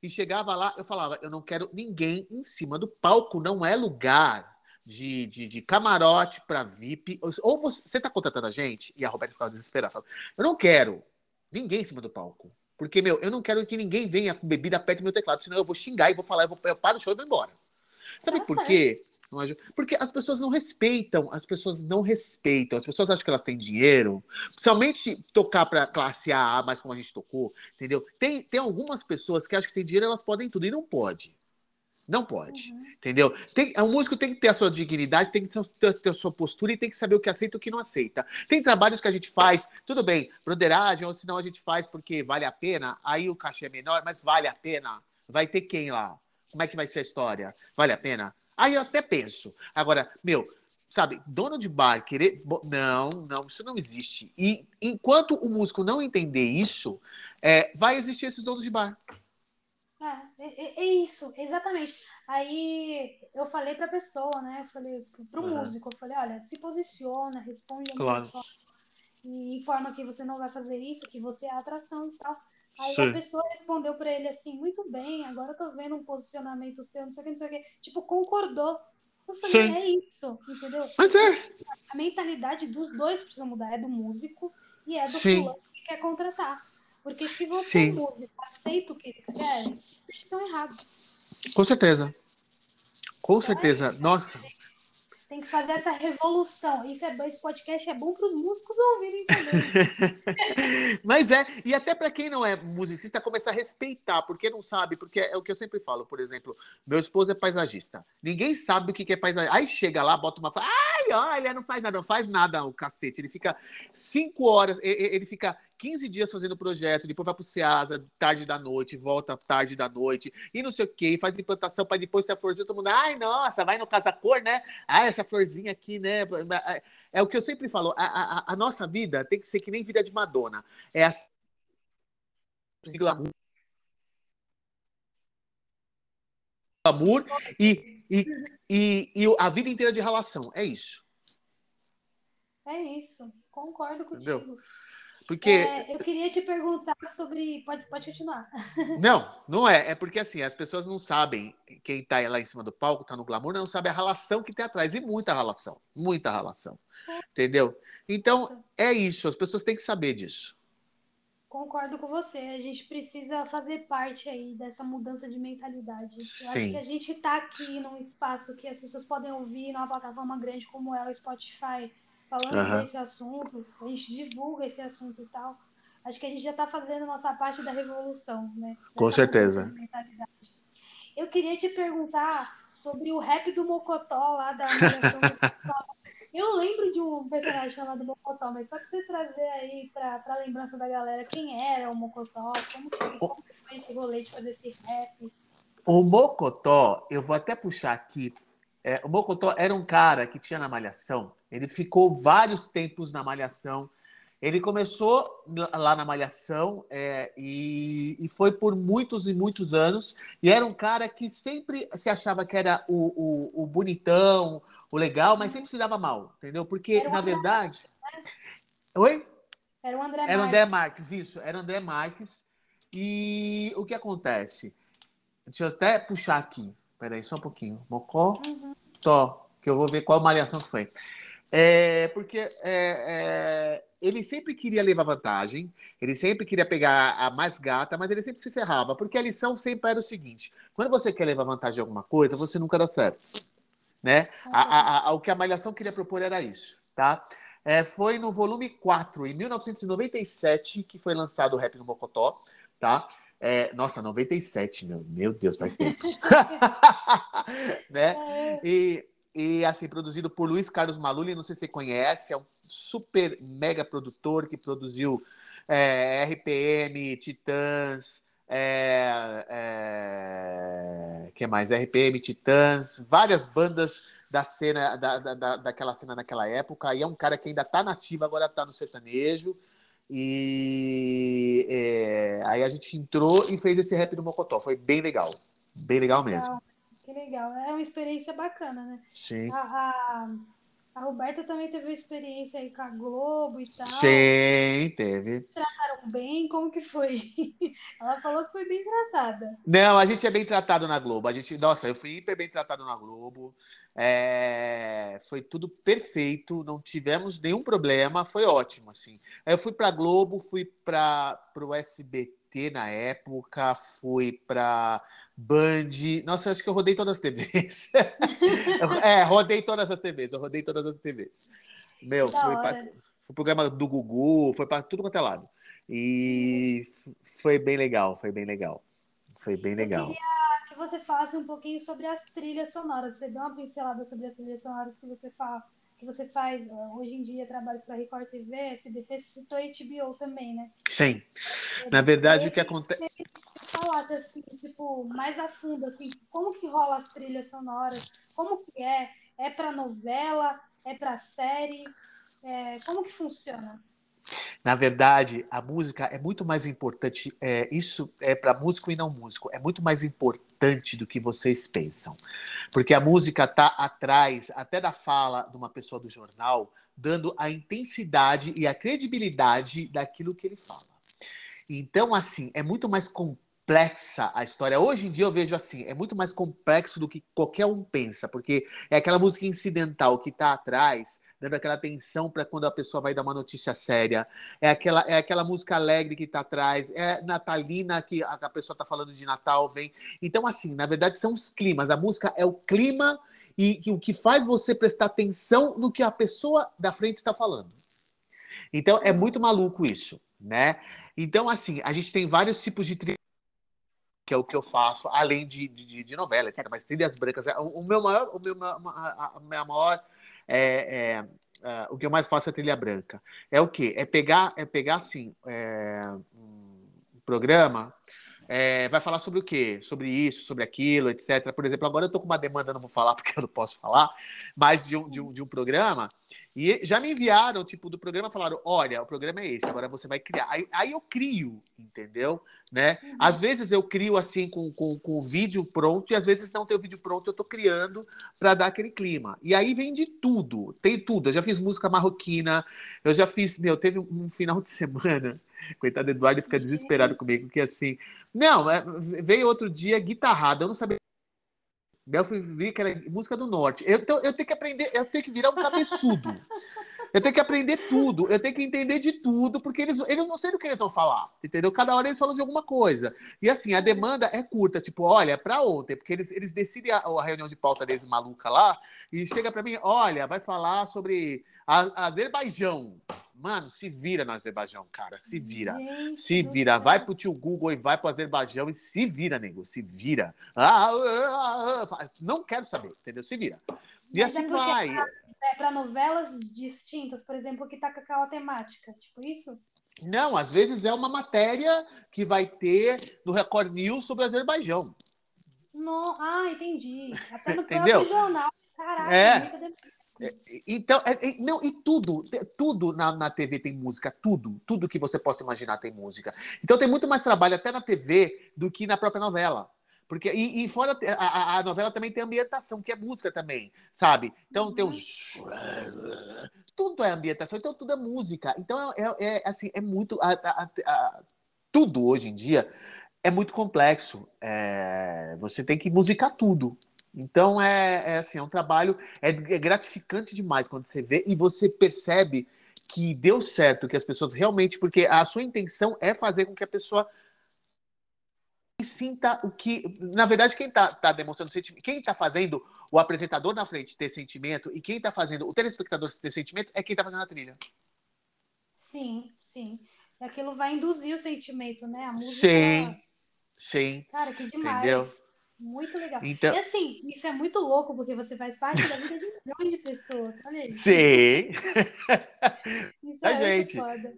E chegava lá, eu falava, eu não quero ninguém em cima do palco, não é lugar de, de, de camarote para VIP. Ou você, você tá contratando a gente, e a Roberta ficava desesperada, falava, eu não quero ninguém em cima do palco. Porque, meu, eu não quero que ninguém venha com bebida perto do meu teclado, senão eu vou xingar e vou falar, eu, vou, eu paro o show e vou embora. Sabe tá por certo. quê? Porque as pessoas não respeitam, as pessoas não respeitam, as pessoas acham que elas têm dinheiro, principalmente tocar para classe A, mais como a gente tocou, entendeu? Tem, tem algumas pessoas que acham que tem dinheiro, elas podem tudo, e não pode. Não pode, uhum. entendeu? Tem, o músico tem que ter a sua dignidade, tem que ter, ter, a sua postura e tem que saber o que aceita e o que não aceita. Tem trabalhos que a gente faz, tudo bem, broderagem, ou senão a gente faz porque vale a pena, aí o cachê é menor, mas vale a pena. Vai ter quem lá? Como é que vai ser a história? Vale a pena? Aí eu até penso. Agora, meu, sabe, dono de bar querer. Não, não, isso não existe. E enquanto o músico não entender isso, é, vai existir esses donos de bar. É, é, é isso, exatamente. Aí eu falei para a pessoa, né? Eu falei para o uhum. músico, eu falei, olha, se posiciona, responde a claro. e informa que você não vai fazer isso, que você é a atração e tal. Aí Sim. a pessoa respondeu para ele assim, muito bem, agora eu tô vendo um posicionamento seu, não sei o que, não sei o que. Tipo, concordou. Eu falei, Sim. é isso, entendeu? Mas é. A mentalidade dos dois precisa mudar, é do músico e é do fulano que quer contratar. Porque se você músico aceita o que eles querem, eles estão errados. Com certeza. Com então, certeza. É Nossa. Tem que fazer essa revolução. Isso é, esse podcast é bom para os músicos ouvirem <laughs> também. Mas é, e até para quem não é musicista, começar a respeitar, porque não sabe, porque é o que eu sempre falo, por exemplo, meu esposo é paisagista. Ninguém sabe o que é paisagem. Aí chega lá, bota uma. Ai, olha, não faz nada, não faz nada o cacete. Ele fica cinco horas, ele fica 15 dias fazendo projeto, depois vai pro Ceasa, tarde da noite, volta tarde da noite, e não sei o quê, faz implantação para depois ter a florzinha, todo mundo, ai, nossa, vai no Casa Cor, né? Ah, essa florzinha aqui, né? É o que eu sempre falo, a, a, a nossa vida tem que ser que nem vida de Madonna. É assim. Glamour e, e, e, e a vida inteira de relação. É isso. É isso, concordo contigo. Entendeu? Porque. É, eu queria te perguntar sobre. Pode, pode continuar. <laughs> Não, não é. É porque assim, as pessoas não sabem, quem está lá em cima do palco, está no glamour, não sabe a relação que tem atrás. E muita relação. Muita relação. É. Entendeu? Então, é isso. As pessoas têm que saber disso. Concordo com você. A gente precisa fazer parte aí dessa mudança de mentalidade. Eu Sim. acho que a gente está aqui num espaço que as pessoas podem ouvir numa plataforma grande como é o Spotify falando uhum. desse assunto, a gente divulga esse assunto e tal, acho que a gente já está fazendo nossa parte da revolução, né? Com certeza. Eu queria te perguntar sobre o rap do Mocotó lá da <laughs> Eu lembro de um personagem chamado Mocotó, mas só para você trazer aí para a lembrança da galera quem era o Mocotó, como, que, como foi esse rolê de fazer esse rap. O Mocotó, eu vou até puxar aqui. É, o Mocotó era um cara que tinha na Malhação ele ficou vários tempos na Malhação. Ele começou lá na Malhação é, e, e, foi por muitos e muitos anos. E era um cara que sempre se achava que era o, o, o bonitão, o legal, mas sempre se dava mal, entendeu? Porque, na verdade. Marques, né? Oi? Era o André Marques. Era o André Marques, isso. Era o André Marques. E o que acontece? Deixa eu até puxar aqui. Peraí, só um pouquinho. Mocó, uhum. Tó, que eu vou ver qual malhação foi. É, porque é, é, ele sempre queria levar vantagem, ele sempre queria pegar a mais gata, mas ele sempre se ferrava, porque a lição sempre era o seguinte: quando você quer levar vantagem de alguma coisa, você nunca dá certo. Né? A, a, a, o que a Malhação queria propor era isso. Tá? É, foi no volume 4, em 1997, que foi lançado o Rap no Mocotó. Tá? É, nossa, 97, meu, meu Deus, faz tempo. <laughs> <laughs> né? É. E e assim, produzido por Luiz Carlos Maluli, não sei se você conhece, é um super mega produtor que produziu é, RPM, Titãs, é, é, que mais? RPM, Titãs, várias bandas da cena, da, da, daquela cena naquela época, e é um cara que ainda está nativo, agora está no sertanejo, e é, aí a gente entrou e fez esse rap do Mocotó, foi bem legal, bem legal mesmo. Que legal. É uma experiência bacana, né? Sim. A, a, a Roberta também teve uma experiência aí com a Globo e tal. Sim, teve. Trataram bem? Como que foi? <laughs> Ela falou que foi bem tratada. Não, a gente é bem tratado na Globo. A gente, nossa, eu fui hiper bem tratado na Globo. É, foi tudo perfeito, não tivemos nenhum problema, foi ótimo, assim. Eu fui para Globo, fui para o SBT na época, fui para Band. Nossa, acho que eu rodei todas as TVs. <laughs> é, rodei todas as TVs, eu rodei todas as TVs. Meu, foi, pra, foi o programa do Gugu, foi para tudo quanto é lado. E foi bem legal, foi bem legal. Foi bem legal. Eu queria que você falasse um pouquinho sobre as trilhas sonoras. Você deu uma pincelada sobre as trilhas sonoras que você fala que você faz eh, hoje em dia, trabalhos para Record TV, SBT, você citou HBO também, né? Sim. Na verdade, o que acontece. Falasse assim, tipo, mais a fundo, assim, como que rola as trilhas sonoras? Como que é? É para novela? É para série? É... Como que funciona? Na verdade, a música é muito mais importante. É, isso é para músico e não músico. É muito mais importante do que vocês pensam, porque a música está atrás até da fala de uma pessoa do jornal, dando a intensidade e a credibilidade daquilo que ele fala. Então, assim, é muito mais complexa a história. Hoje em dia eu vejo assim, é muito mais complexo do que qualquer um pensa, porque é aquela música incidental que está atrás dando aquela atenção para quando a pessoa vai dar uma notícia séria. É aquela, é aquela música alegre que está atrás, é natalina que a, a pessoa está falando de Natal, vem. Então, assim, na verdade, são os climas. A música é o clima e, e o que faz você prestar atenção no que a pessoa da frente está falando. Então, é muito maluco isso, né? Então, assim, a gente tem vários tipos de trilha que é o que eu faço, além de, de, de novela, etc. Mas trilhas brancas, o, o meu maior, o meu, a, a minha maior é, é, uh, o que eu mais faço é trilha branca. É o quê? É pegar, é pegar assim, é, um programa é, vai falar sobre o quê? Sobre isso, sobre aquilo, etc. Por exemplo, agora eu estou com uma demanda, não vou falar <laughs> porque eu não posso falar, mas de um, de um, de um programa. E já me enviaram, tipo, do programa, falaram: olha, o programa é esse, agora você vai criar. Aí, aí eu crio, entendeu? Né? Uhum. Às vezes eu crio assim com, com, com o vídeo pronto, e às vezes não tem o vídeo pronto, eu estou criando para dar aquele clima. E aí vem de tudo, tem tudo. Eu já fiz música marroquina, eu já fiz, meu, teve um final de <laughs> semana Coitado do Eduardo fica desesperado comigo, que assim. Não, é, veio outro dia guitarrada, eu não sabia. Eu fui ver que era música do norte. Eu, então, eu tenho que aprender, eu tenho que virar um cabeçudo. Eu tenho que aprender tudo, eu tenho que entender de tudo, porque eles, eles não sei do que eles vão falar, entendeu? Cada hora eles falam de alguma coisa. E assim, a demanda é curta, tipo, olha, para ontem, porque eles, eles decidem a, a, reunião de pauta deles maluca lá, e chega para mim, olha, vai falar sobre a, Azerbaijão. Mano, se vira no Azerbaijão, cara. Se vira. Gente se vira. Vai pro tio Google e vai pro Azerbaijão e se vira, nego. Se vira. Ah, ah, ah, não quero saber, entendeu? Se vira. E Mas assim é vai. É para novelas distintas, por exemplo, que tá com aquela temática. Tipo isso? Não, às vezes é uma matéria que vai ter no Record News sobre o Azerbaijão. No... Ah, entendi. Até no <laughs> próprio jornal. Caraca, é. É, então, é, é, não, e tudo, tudo na, na TV tem música, tudo, tudo que você possa imaginar tem música. Então tem muito mais trabalho até na TV do que na própria novela. Porque, e, e fora, a, a, novela também tem ambientação, que é música também, sabe? Então tem os. Tudo é ambientação, então tudo é música. Então é, é, assim, é muito. A, tudo hoje em dia é muito complexo. É, você tem que musicar tudo. Então é, é assim, é um trabalho, é, é gratificante demais quando você vê e você percebe que deu certo, que as pessoas realmente, porque a sua intenção é fazer com que a pessoa sinta o que. Na verdade, quem está tá demonstrando sentimento, quem está fazendo o apresentador na frente ter sentimento e quem está fazendo o telespectador ter sentimento é quem está fazendo a trilha. Sim, sim. Aquilo vai induzir o sentimento, né? A música. Sim, sim. Cara, que demais. Entendeu? Muito legal. Então... E assim, isso é muito louco, porque você faz parte da vida de milhões de pessoas. Olha isso. Sim. <laughs> isso é a gente. Foda.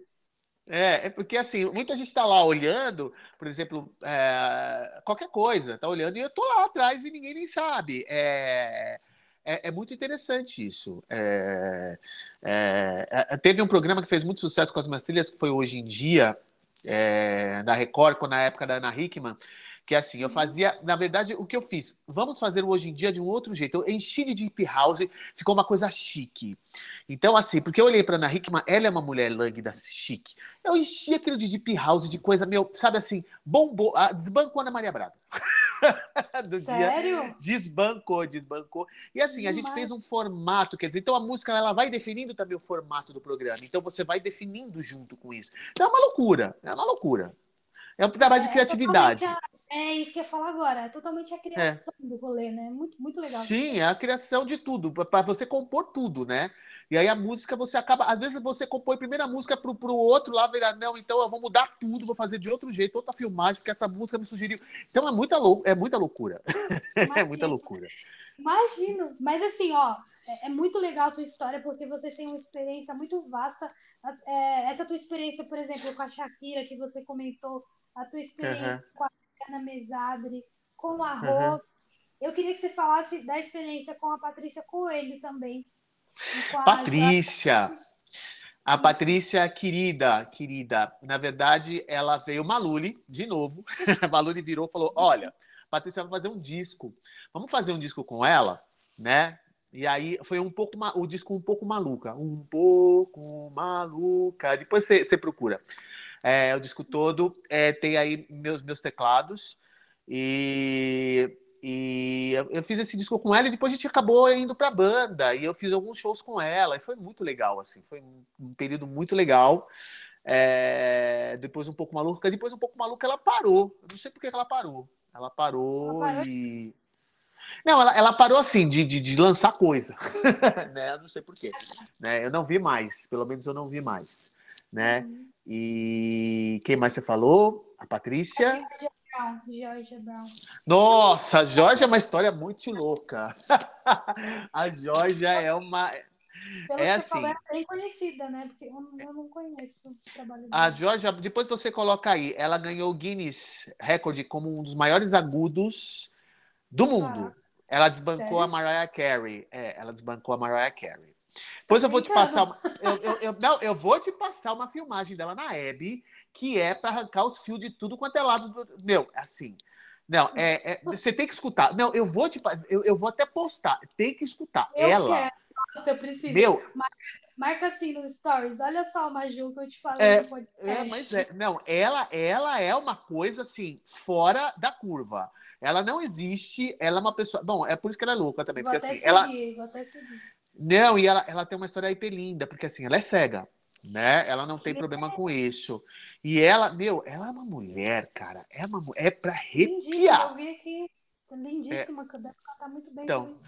É, é porque assim, muita gente está lá olhando, por exemplo, é, qualquer coisa, tá olhando e eu tô lá atrás e ninguém nem sabe. É, é, é muito interessante isso. É, é, é, teve um programa que fez muito sucesso com as minhas trilhas, que foi Hoje em Dia, da Record, na época da Ana Hickman, que assim, eu fazia, na verdade, o que eu fiz? Vamos fazer hoje em dia de um outro jeito. Eu enchi de deep house, ficou uma coisa chique. Então, assim, porque eu olhei para Ana Hickman, ela é uma mulher lânguida chique. Eu enchi aquilo de deep house, de coisa meu, sabe assim, bombou, ah, desbancou Ana Maria Braga. <laughs> Do Sério? Dia, desbancou, desbancou. E assim, a gente fez um formato, quer dizer, então a música ela vai definindo também o formato do programa. Então você vai definindo junto com isso. Então é uma loucura, é uma loucura. É um trabalho de é, criatividade. É é isso que eu ia falar agora. É totalmente a criação é. do rolê, né? Muito, muito legal. Sim, é a criação de tudo, para você compor tudo, né? E aí a música você acaba. Às vezes você compõe a primeira música pro, pro outro lá, virar, não, então eu vou mudar tudo, vou fazer de outro jeito, outra filmagem, porque essa música me sugeriu. Então é muita, lou é muita loucura. <laughs> é muita loucura. Imagino. Mas assim, ó, é, é, muito legal a tua história, porque você tem uma experiência muito vasta. É, essa tua experiência, por exemplo, com a Shakira, que você comentou, a tua experiência uhum. com a Ana Mesadre, com a Rô. Uhum. Eu queria que você falasse da experiência com a Patrícia Coelho também. Patrícia! A, a Patrícia, querida, querida, na verdade, ela veio Maluli, de novo. A <laughs> Maluli virou e falou: Olha, Patrícia vai fazer um disco. Vamos fazer um disco com ela, né? E aí foi um pouco o disco um pouco maluca, um pouco maluca. Depois você procura. É, o disco todo é, tem aí meus, meus teclados. E, e eu fiz esse disco com ela e depois a gente acabou indo para a banda. E eu fiz alguns shows com ela. E foi muito legal, assim. Foi um período muito legal. É, depois um pouco maluca. Depois um pouco maluca ela parou. Eu não sei por que ela parou. Ela parou, ela parou. e... Não, ela, ela parou assim, de, de, de lançar coisa. <laughs> né? Eu não sei porquê. Né? Eu não vi mais. Pelo menos eu não vi mais. Né? Uhum. E quem mais você falou? A Patrícia. Georgia Brown. Nossa, a Georgia é uma história muito louca. <laughs> a Georgia é uma. Pelo É assim. é bem conhecida, né? Porque eu, não- conheço o trabalho A dela. Georgia, depois você coloca aí, ela ganhou o Guinness Record como um dos maiores agudos do mundo. Ela desbancou Sério? a Mariah Carey. É, ela desbancou a Mariah Carey. Depois tá eu vou te passar eu, eu- eu- não, eu vou te passar uma filmagem dela na Hebe, que é para arrancar os fios de tudo quanto é lado do. Meu, assim. Não, é, é- você tem que escutar. Não, eu vou te eu, eu vou até postar. Tem que escutar. Eu ela, quero. Nossa, eu preciso. meu, Marca assim nos stories. Olha só, Maju, que eu te falei É. É, mas é, não, ela, ela é uma coisa assim, fora da curva. Ela não existe, ela é uma pessoa. Bom, é por isso que ela é louca também, Vou porque até assim, seguir, ela. vou até seguir. Não, e ela, ela tem uma história hiper linda, porque assim, ela é cega, né? Ela não tem Que problema com isso. E ela, meu, ela é uma mulher, cara. É uma é pra arrepiar. Lindíssima, eu vi aqui. Tá Lindíssima, que deve cantar muito bem. Então, também.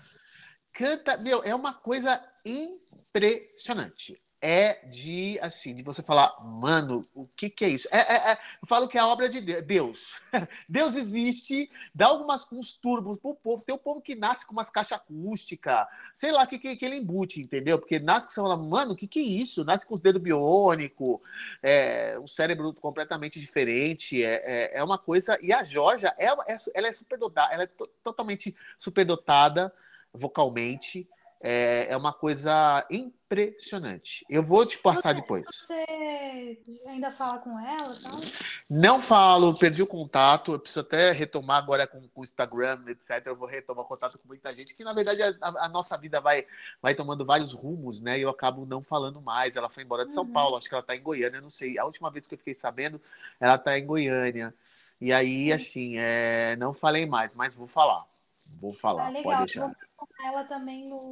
Canta, meu, é uma coisa impressionante. É de, assim, de você falar, mano, o que que é isso? É, é- é- eu falo que é a obra de De- Deus. <laughs> Deus existe, dá algumas uns turbos pro povo. Tem o povo que nasce com umas caixas acústicas, sei lá que, que, que ele embute, entendeu? Porque nasce que você fala, mano, o que que é isso? Nasce com os dedos biônicos, é, um cérebro completamente diferente, é, é, é uma coisa... E a Georgia, é, ela é superdotada, ela é to- totalmente superdotada vocalmente. É, é uma coisa impressionante. Eu vou te passar Você- depois. Você ainda fala com ela tal? Não falo, perdi o contato. Eu preciso até retomar agora com com o Instagram, etc. Eu vou retomar contato com muita gente, que na verdade a, a nossa vida vai, vai tomando vários rumos, né? E eu acabo não falando mais. Ela foi embora de São Uhum. Paulo, acho que ela está em Goiânia, eu não sei. A última vez que eu fiquei sabendo, ela está em Goiânia. E aí, Uhum. assim, é, não falei mais, mas vou falar. Vou falar, Ah, pode legal. deixar. Ela também no,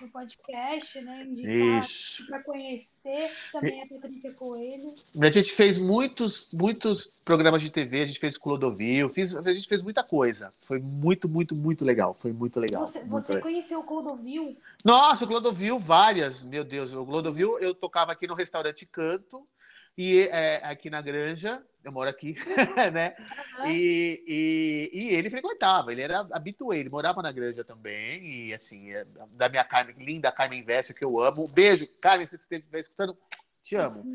no podcast, né? Indicar para conhecer também a Patrícia Coelho. A gente fez muitos, muitos programas de TV, a gente fez Clodovil, fiz, a gente fez muita coisa. Foi muito, muito, muito legal. Foi muito legal. Você, muito você legal. conheceu o Clodovil? Nossa, o Clodovil, várias, meu Deus. O Clodovil, eu tocava aqui no restaurante Canto, e é, aqui na Granja, eu moro aqui, <laughs> né? E, e, e ele frequentava, ele era habituê, ele morava na Granja também, e assim, é, da minha Carmen, linda Carmen Vessel, que eu amo. Um beijo, Carmen, se você estiver escutando, te amo.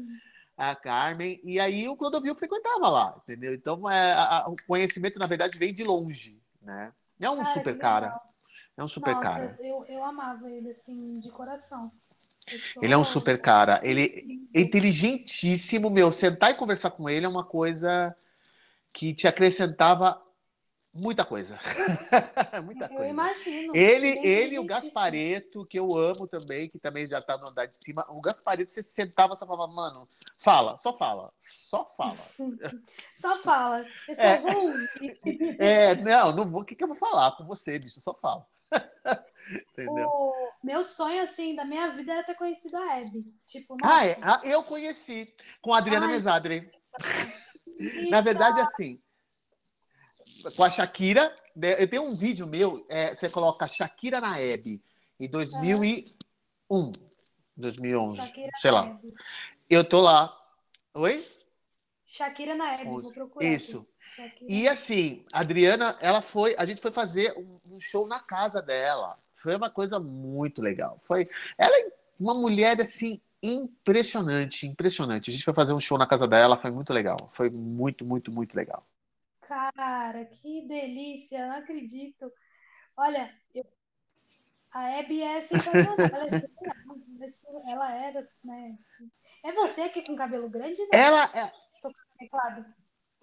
A Carmen, e aí o Clodovil frequentava lá, entendeu? Então, é, a- o conhecimento, na verdade, vem de longe, né? É um Cara, super que cara. legal. É um super Nossa, cara. Eu, eu amava ele, assim, de coração. Eu Ele é um super cara. Ele é inteligentíssimo, meu. Sentar e conversar com ele é uma coisa que te acrescentava muita coisa. <laughs> muita Eu coisa. imagino. Ele, é ele e o. Gaspareto, que eu amo também, que também já tá no andar de cima. O Gaspareto, você sentava e falava, mano, fala, só fala, só fala. <laughs> Só fala. Eu só É. <laughs> É, não, não vou, o que, que eu vou falar com você, bicho? Só fala. <laughs> Entendeu? O meu sonho, assim, da minha vida era ter conhecido a Abby. Tipo, Ah, nossa, é, ah, eu conheci com a Adriana Ai. Mesadre. <laughs> Na verdade, assim, com a Shakira, né, eu tenho um vídeo meu, é, você coloca Shakira na Hebe, em 2001, 2011, Shakira sei lá. Eu tô lá. Oi? Shakira na Abby, vou procurar. Isso. aqui. E assim, a Adriana, ela foi, a gente foi fazer um, show na casa dela. Foi uma coisa muito legal. Foi, ela é uma mulher assim impressionante, impressionante. A gente foi fazer um show na casa dela, foi muito legal. Foi muito, muito, muito legal. Cara, que delícia, não acredito. Olha, eu- a Abby é sensacional. <laughs> Ela, é. Isso- ela era, né? É você aqui com cabelo grande, né? Ela é... Teclado.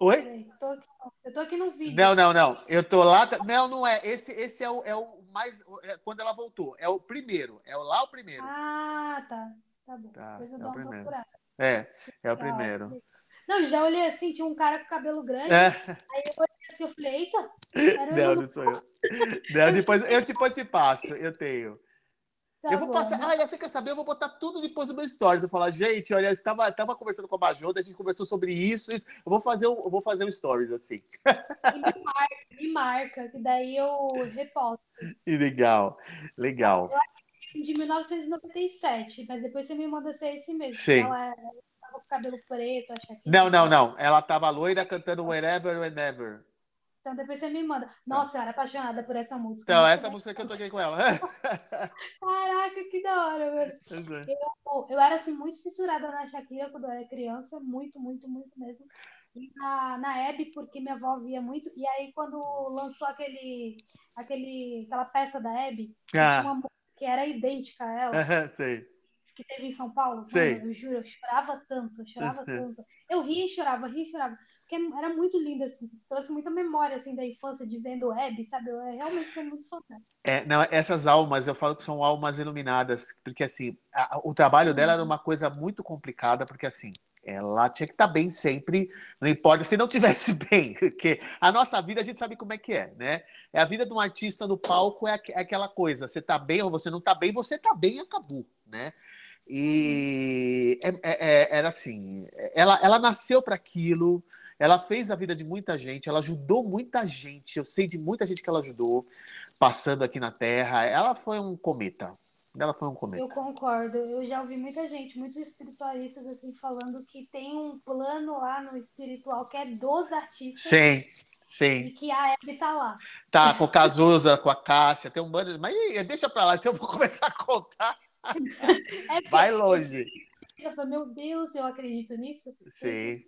Oi? Peraí, tô aqui- eu tô aqui no vídeo. Não, não, não. Eu tô lá. Não, não é. Esse, esse é, o, é o mais. é quando ela voltou. É o primeiro. É o lá o primeiro. Ah, tá. Tá bom. Tá, Depois eu é dou o uma primeiro. procurada. É, é o Legal. primeiro. Não, já olhei assim, tinha um cara com cabelo grande. É. Aí eu olhei assim, eu falei, eita, era Não, não sou eu. Não, depois, eu depois te passo. Eu tenho. Tá eu vou bom. passar. Ah, você quer saber? Eu vou botar tudo depois do meu stories. Eu vou falar, gente, olha, eu estava, estava conversando com a Bajoda, a gente conversou sobre isso, isso. Eu vou fazer, um- eu vou fazer um stories assim. E me marca, me marca, que daí eu reposto. E legal, legal. De 1997, mas depois você me manda ser esse mesmo. Sim. Ela, ela tava com cabelo preto, acha que. Não, não, não. Ela tava loira cantando Wherever, Whenever. Então depois você me manda. Nossa, eu era apaixonada por essa música. Então, essa música que eu toquei com ela. <laughs> Caraca, que da hora, velho. Eu, eu era assim, muito fissurada na Shakira quando eu era criança, muito, muito, muito mesmo. E na, na Hebe, porque minha avó via muito. E aí, quando lançou aquele, aquele, aquela peça da Hebe, ah. tinha uma música que era idêntica a ela. <laughs> sei que teve em São Paulo. Sei. Mano, eu juro, eu chorava tanto, eu chorava <laughs> tanto. Eu ria e chorava, ria e chorava. Porque era muito lindo, assim, trouxe muita memória, assim, da infância de vendo web, sabe? Eu realmente sou muito fã. É, não, essas almas, eu falo que são almas iluminadas, porque, assim, a, o trabalho dela era uhum. uma coisa muito complicada, porque, assim, ela tinha que estar tá bem sempre, não importa se não tivesse <laughs> bem, porque a nossa vida a gente sabe como é que é, né? É a vida de um artista no palco é, é aquela coisa, você tá bem ou você não tá bem, você tá bem e acabou, né? E é, é, é, era assim, ela, ela nasceu para aquilo, ela fez a vida de muita gente, ela ajudou muita gente, eu sei de muita gente que ela ajudou, passando aqui na Terra. Ela foi um cometa. Ela foi um cometa. Eu concordo. Eu já ouvi muita gente, muitos espiritualistas assim falando que tem um plano lá no espiritual que é dos artistas. Sim. Sim. E que a Hebe tá lá. Tá, com o Cazuza, com a Cássia, tem um bando. Mas deixa pra lá, se eu vou <laughs> começar a contar. É Vai longe. Eu falei, meu Deus, eu acredito nisso. Sim.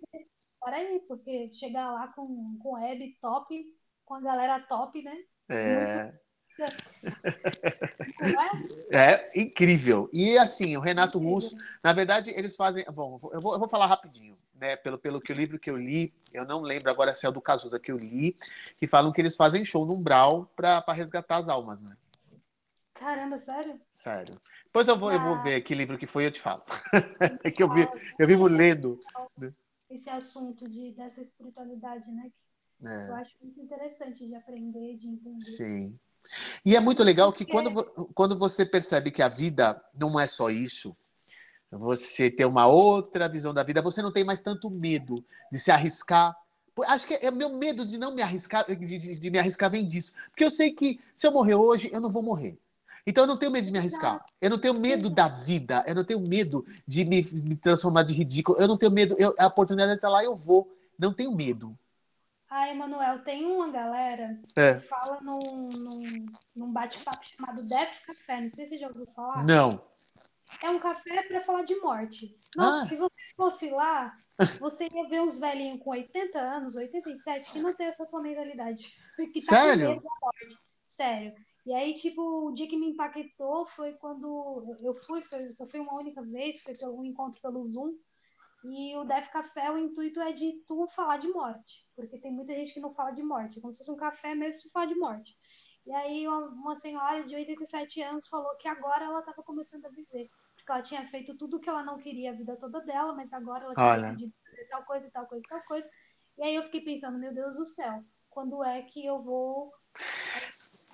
Para aí, porque chegar lá com, com web top, com a galera top, né? É. É? <laughs> é incrível. E assim, o Renato incrível. Russo, na verdade, eles fazem. Bom, eu vou, eu vou falar rapidinho, né? Pelo, pelo que o livro que eu li, eu não lembro agora se é o do Cazuza que eu li, que falam que eles fazem show no Umbral para resgatar as almas, né? Caramba, sério? Sério. Depois eu vou, ah. eu vou ver que livro que foi e eu te falo. <laughs> é que eu, vi, eu vivo lendo. Esse assunto de, dessa espiritualidade, né? É. Eu acho muito interessante de aprender, de entender. Sim. E é muito legal que quando, quando você percebe que a vida não é só isso, você tem uma outra visão da vida, você não tem mais tanto medo de se arriscar. Acho que é meu medo de não me arriscar, de, de, de me arriscar vem disso. Porque eu sei que se eu morrer hoje, eu não vou morrer. Então eu não tenho medo de me arriscar. Eu não tenho medo da vida. Eu não tenho medo de me, me transformar de ridículo. Eu não tenho medo. Eu, a oportunidade está lá, eu vou. Não tenho medo. Ah, Emanuel, tem uma galera é. que fala num, num, num bate-papo chamado Death Café. Não sei se você já ouviu falar. Não. É um café para falar de morte. Nossa, ah. se você fosse lá, você ia ver uns velhinhos com 80 anos, 87, que não tem essa tua mentalidade. <laughs> Que tá Sério? Sério. E aí, tipo, o dia que me impactou foi quando eu fui, foi, só fui uma única vez, foi pelo um encontro pelo Zoom. E o Def Café, o intuito é de tu falar de morte, porque tem muita gente que não fala de morte, é como se fosse um café mesmo se falar de morte. E aí uma, uma senhora de 87 anos falou que agora ela estava começando a viver, porque ela tinha feito tudo o que ela não queria a vida toda dela, mas agora ela tinha Olha. decidido fazer tal coisa, tal coisa, tal coisa. E aí eu fiquei pensando, meu Deus do céu, quando é que eu vou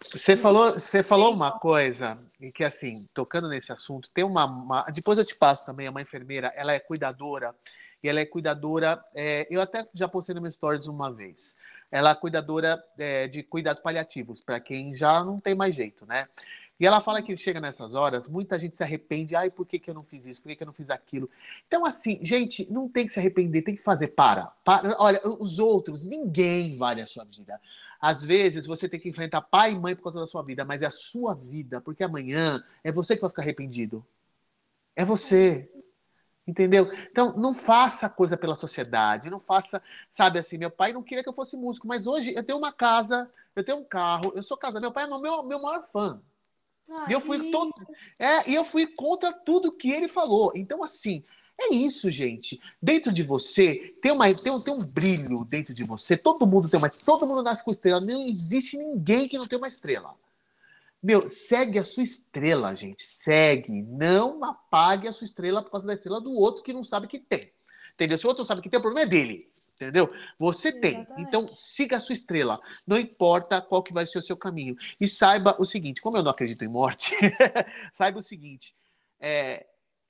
você falou, você falou uma coisa e que assim, tocando nesse assunto, tem uma, uma, depois eu te passo também uma enfermeira, ela é cuidadora e ela é cuidadora. É, eu até já postei no meu stories uma vez. Ela é cuidadora é, de cuidados paliativos para quem já não tem mais jeito, né? E ela fala que chega nessas horas, muita gente se arrepende. Ai, por que, que eu não fiz isso? Por que, que eu não fiz aquilo? Então, assim, gente, não tem que se arrepender, tem que fazer. Para. para. Olha, os outros, ninguém vale a sua vida. Às vezes você tem que enfrentar pai e mãe por causa da sua vida, mas é a sua vida, porque amanhã é você que vai ficar arrependido. É você. Entendeu? Então, não faça coisa pela sociedade, não faça, sabe assim, meu pai não queria que eu fosse músico, mas hoje eu tenho uma casa, eu tenho um carro, eu sou casado, meu pai é meu, meu maior fã. E eu fui todo, é, e eu fui contra tudo que ele falou. Então, assim, é isso, gente. Dentro de você tem, uma, tem, um, tem um brilho dentro de você. Todo mundo tem uma. Todo mundo nasce com estrela. Não existe ninguém que não tem uma estrela. Meu, segue a sua estrela, gente. Segue. Não apague a sua estrela por causa da estrela do outro que não sabe que tem. Entendeu? Se o outro não sabe que tem, o problema é dele. Entendeu? Você tem. Então, siga a sua estrela. Não importa qual que vai ser o seu caminho. E saiba o seguinte: como eu não acredito em morte, <laughs> saiba o seguinte. É,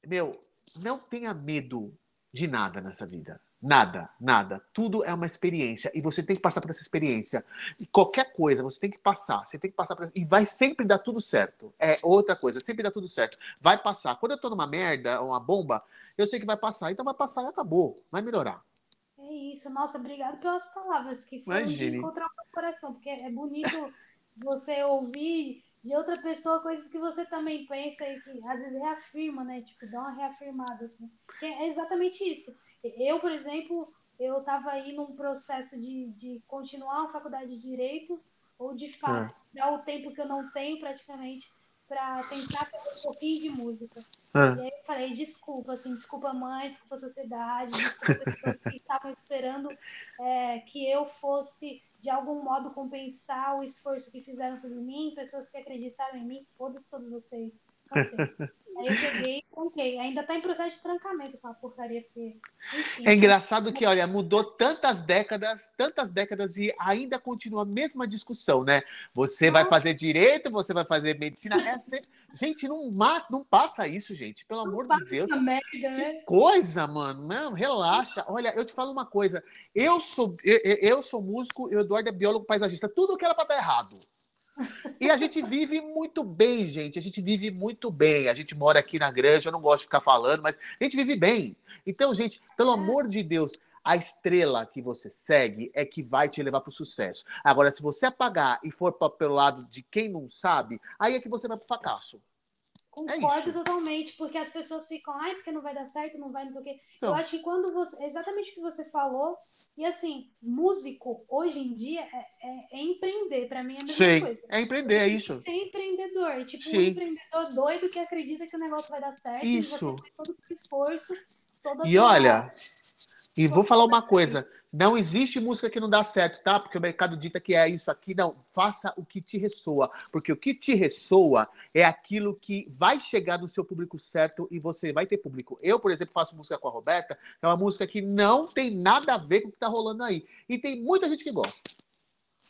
meu, não tenha medo de nada nessa vida. Nada, nada. Tudo é uma experiência e você tem que passar por essa experiência. E qualquer coisa você tem que passar. Você tem que passar por essa... e vai sempre dar tudo certo. É outra coisa, sempre dá tudo certo. Vai passar. Quando eu tô numa merda, uma bomba, eu sei que vai passar. Então vai passar e acabou. Vai melhorar. É isso. Nossa, obrigado pelas palavras que foram Imagine. de encontrar o meu coração, porque é bonito <laughs> você ouvir de outra pessoa coisas que você também pensa e que às vezes reafirma, né? Tipo, dá uma reafirmada, assim. Porque é exatamente isso. Eu, por exemplo, eu estava aí num processo de, de continuar a faculdade de Direito, ou de fato, dar o tempo que eu não tenho praticamente para tentar fazer um pouquinho de música. Ah, E aí eu falei, desculpa, assim, desculpa mãe, desculpa sociedade, desculpa pessoas que estavam esperando é, que eu fosse, de algum modo, compensar o esforço que fizeram sobre mim, pessoas que acreditaram em mim, foda-se todos vocês. Assim. <laughs> aí eu peguei e tranquei. Ainda tá em processo de trancamento com a porcaria, porque, enfim. É engraçado que, olha, mudou tantas décadas, tantas décadas e ainda continua a mesma discussão, né? Você vai fazer direito, você vai fazer medicina. É sempre... Gente, não, mata, não passa isso, gente. Pelo amor de Deus. Merda, né? Que coisa, mano. Não, relaxa. Olha, eu te falo uma coisa. Eu sou, eu, eu sou músico, o Eduardo é biólogo paisagista. Tudo que era para dar errado. E a gente vive muito bem, gente. A gente vive muito bem. A gente mora aqui na Granja, eu não gosto de ficar falando, mas a gente vive bem. Então, gente, pelo amor de Deus, a estrela que você segue é que vai te levar para o sucesso. Agora, se você apagar e for pra, pelo lado de quem não sabe, aí é que você vai para o fracasso. Concordo isso. totalmente, porque as pessoas ficam, ai, porque não vai dar certo, não vai, não sei o quê. Então. Eu acho que quando você. Exatamente o que você falou. E assim, músico, hoje em dia, é, é- é empreender. Pra mim é a mesma Sei. coisa. É empreender, é Tem isso. Ser empreendedor. Tipo, um Sim. empreendedor doido que acredita que o negócio vai dar certo. E você Isso. põe todo o esforço. Toda E olha, e vou falar uma coisa: não existe música que não dá certo, tá? Porque o mercado dita que é isso aqui. Não, faça o que te ressoa. Porque o que te ressoa é aquilo que vai chegar no seu público certo e você vai ter público. Eu, por exemplo, faço música com a Roberta, que é uma música que não tem nada a ver com o que tá rolando aí. E tem muita gente que gosta.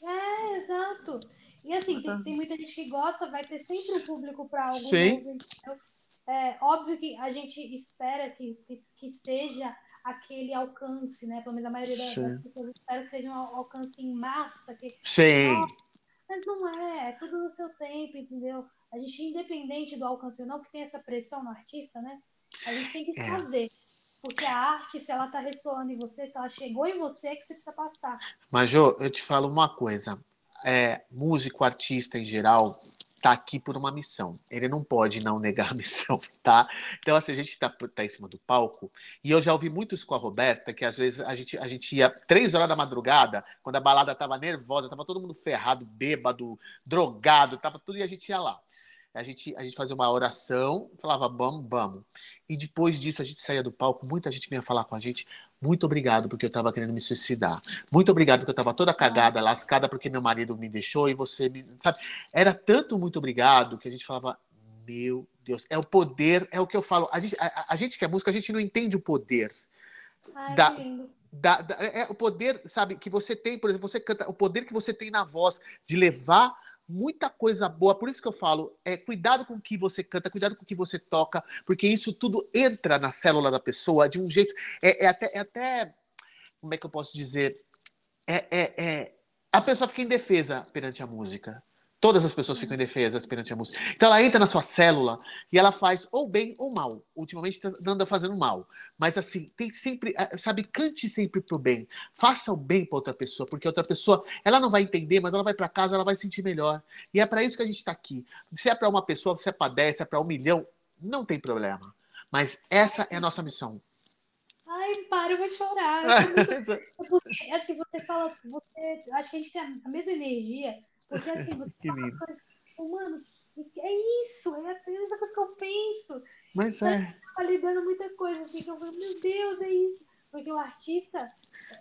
É, exato. E assim, tem, tem muita gente que gosta, vai ter sempre um público para algo Sim. novo, entendeu? É óbvio que a gente espera que, que, que seja aquele alcance, né? Pelo menos a maioria das pessoas espera que seja um al- alcance em massa, que... Sim. mas não é, é tudo no seu tempo, entendeu? A gente, independente do alcance ou não, que tem essa pressão no artista, né? A gente tem que É. fazer. Porque a arte, se ela tá ressoando em você, se ela chegou em você, é que você precisa passar. Mas, Jô, eu te falo uma coisa. É, músico, artista em geral, tá aqui por uma missão. Ele não pode não negar a <laughs> missão, tá? Então, assim, a gente tá, tá em cima do palco, e eu já ouvi muito isso com a Roberta, que às vezes a gente, a gente ia três horas da madrugada, quando a balada tava nervosa, tava todo mundo ferrado, bêbado, drogado, tava tudo, e a gente ia lá. A gente, a gente fazia uma oração, falava, vamos, vamos. E depois disso, a gente saía do palco, muita gente vinha falar com a gente, muito obrigado, porque eu estava querendo me suicidar. Muito obrigado, porque eu estava toda cagada, Nossa. lascada, porque meu marido me deixou e você me. Sabe? Era tanto muito obrigado que a gente falava, meu Deus, é o poder, é o que eu falo. A gente, a, a gente que é música, a gente não entende o poder. Ai, Da-. Da, da- é o poder, sabe, que você tem, por exemplo, você canta, o poder que você tem na voz de levar muita coisa boa. Por isso que eu falo, é cuidado com o que você canta, cuidado com o que você toca, porque isso tudo entra na célula da pessoa de um jeito. É, é até, é até. Como é que eu posso dizer? É, é, é- a pessoa fica indefesa perante a música. Todas as pessoas ficam indefesas perante a música. Então ela entra na sua célula e ela faz ou bem ou mal. Ultimamente tá- anda fazendo mal. Mas assim, tem sempre, eh, sabe, cante sempre pro bem. Faça o bem para outra pessoa, porque a outra pessoa, ela não vai entender, mas ela vai para casa, ela vai sentir melhor. E é para isso que a gente está aqui. Se é para uma pessoa, se é para 10, se é para um milhão, não tem problema. Mas essa é a nossa missão. Ai, para, eu vou chorar. <laughs> Eu muito Porque, assim, você fala, você, acho que a gente tem a mesma energia, porque assim, você <laughs> Que fala coisas, tipo, mano, é isso, é a mesma coisa que eu penso. Mas é. Tá lidando muita coisa, assim, que eu falo, meu Deus, é isso. Porque o artista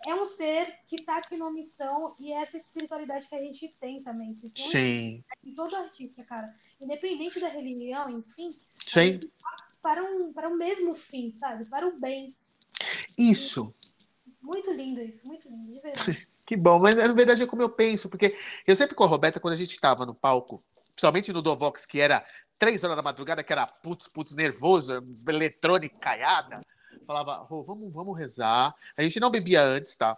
é um ser que tá aqui numa missão e é essa espiritualidade que a gente tem também. que tem Sim, em todo artista, cara. Independente da religião, enfim, sim. para um, para o mesmo fim, sabe? Para o bem. Isso. Muito lindo isso, muito lindo, de verdade. Que bom, mas na verdade é como eu penso, porque eu sempre com a Roberta, quando a gente estava no palco, principalmente no Dovox, que era três horas da madrugada, que era putz, putz, nervoso, eletrônica, caiada, falava, vamos, vamos rezar. A gente não bebia antes, tá?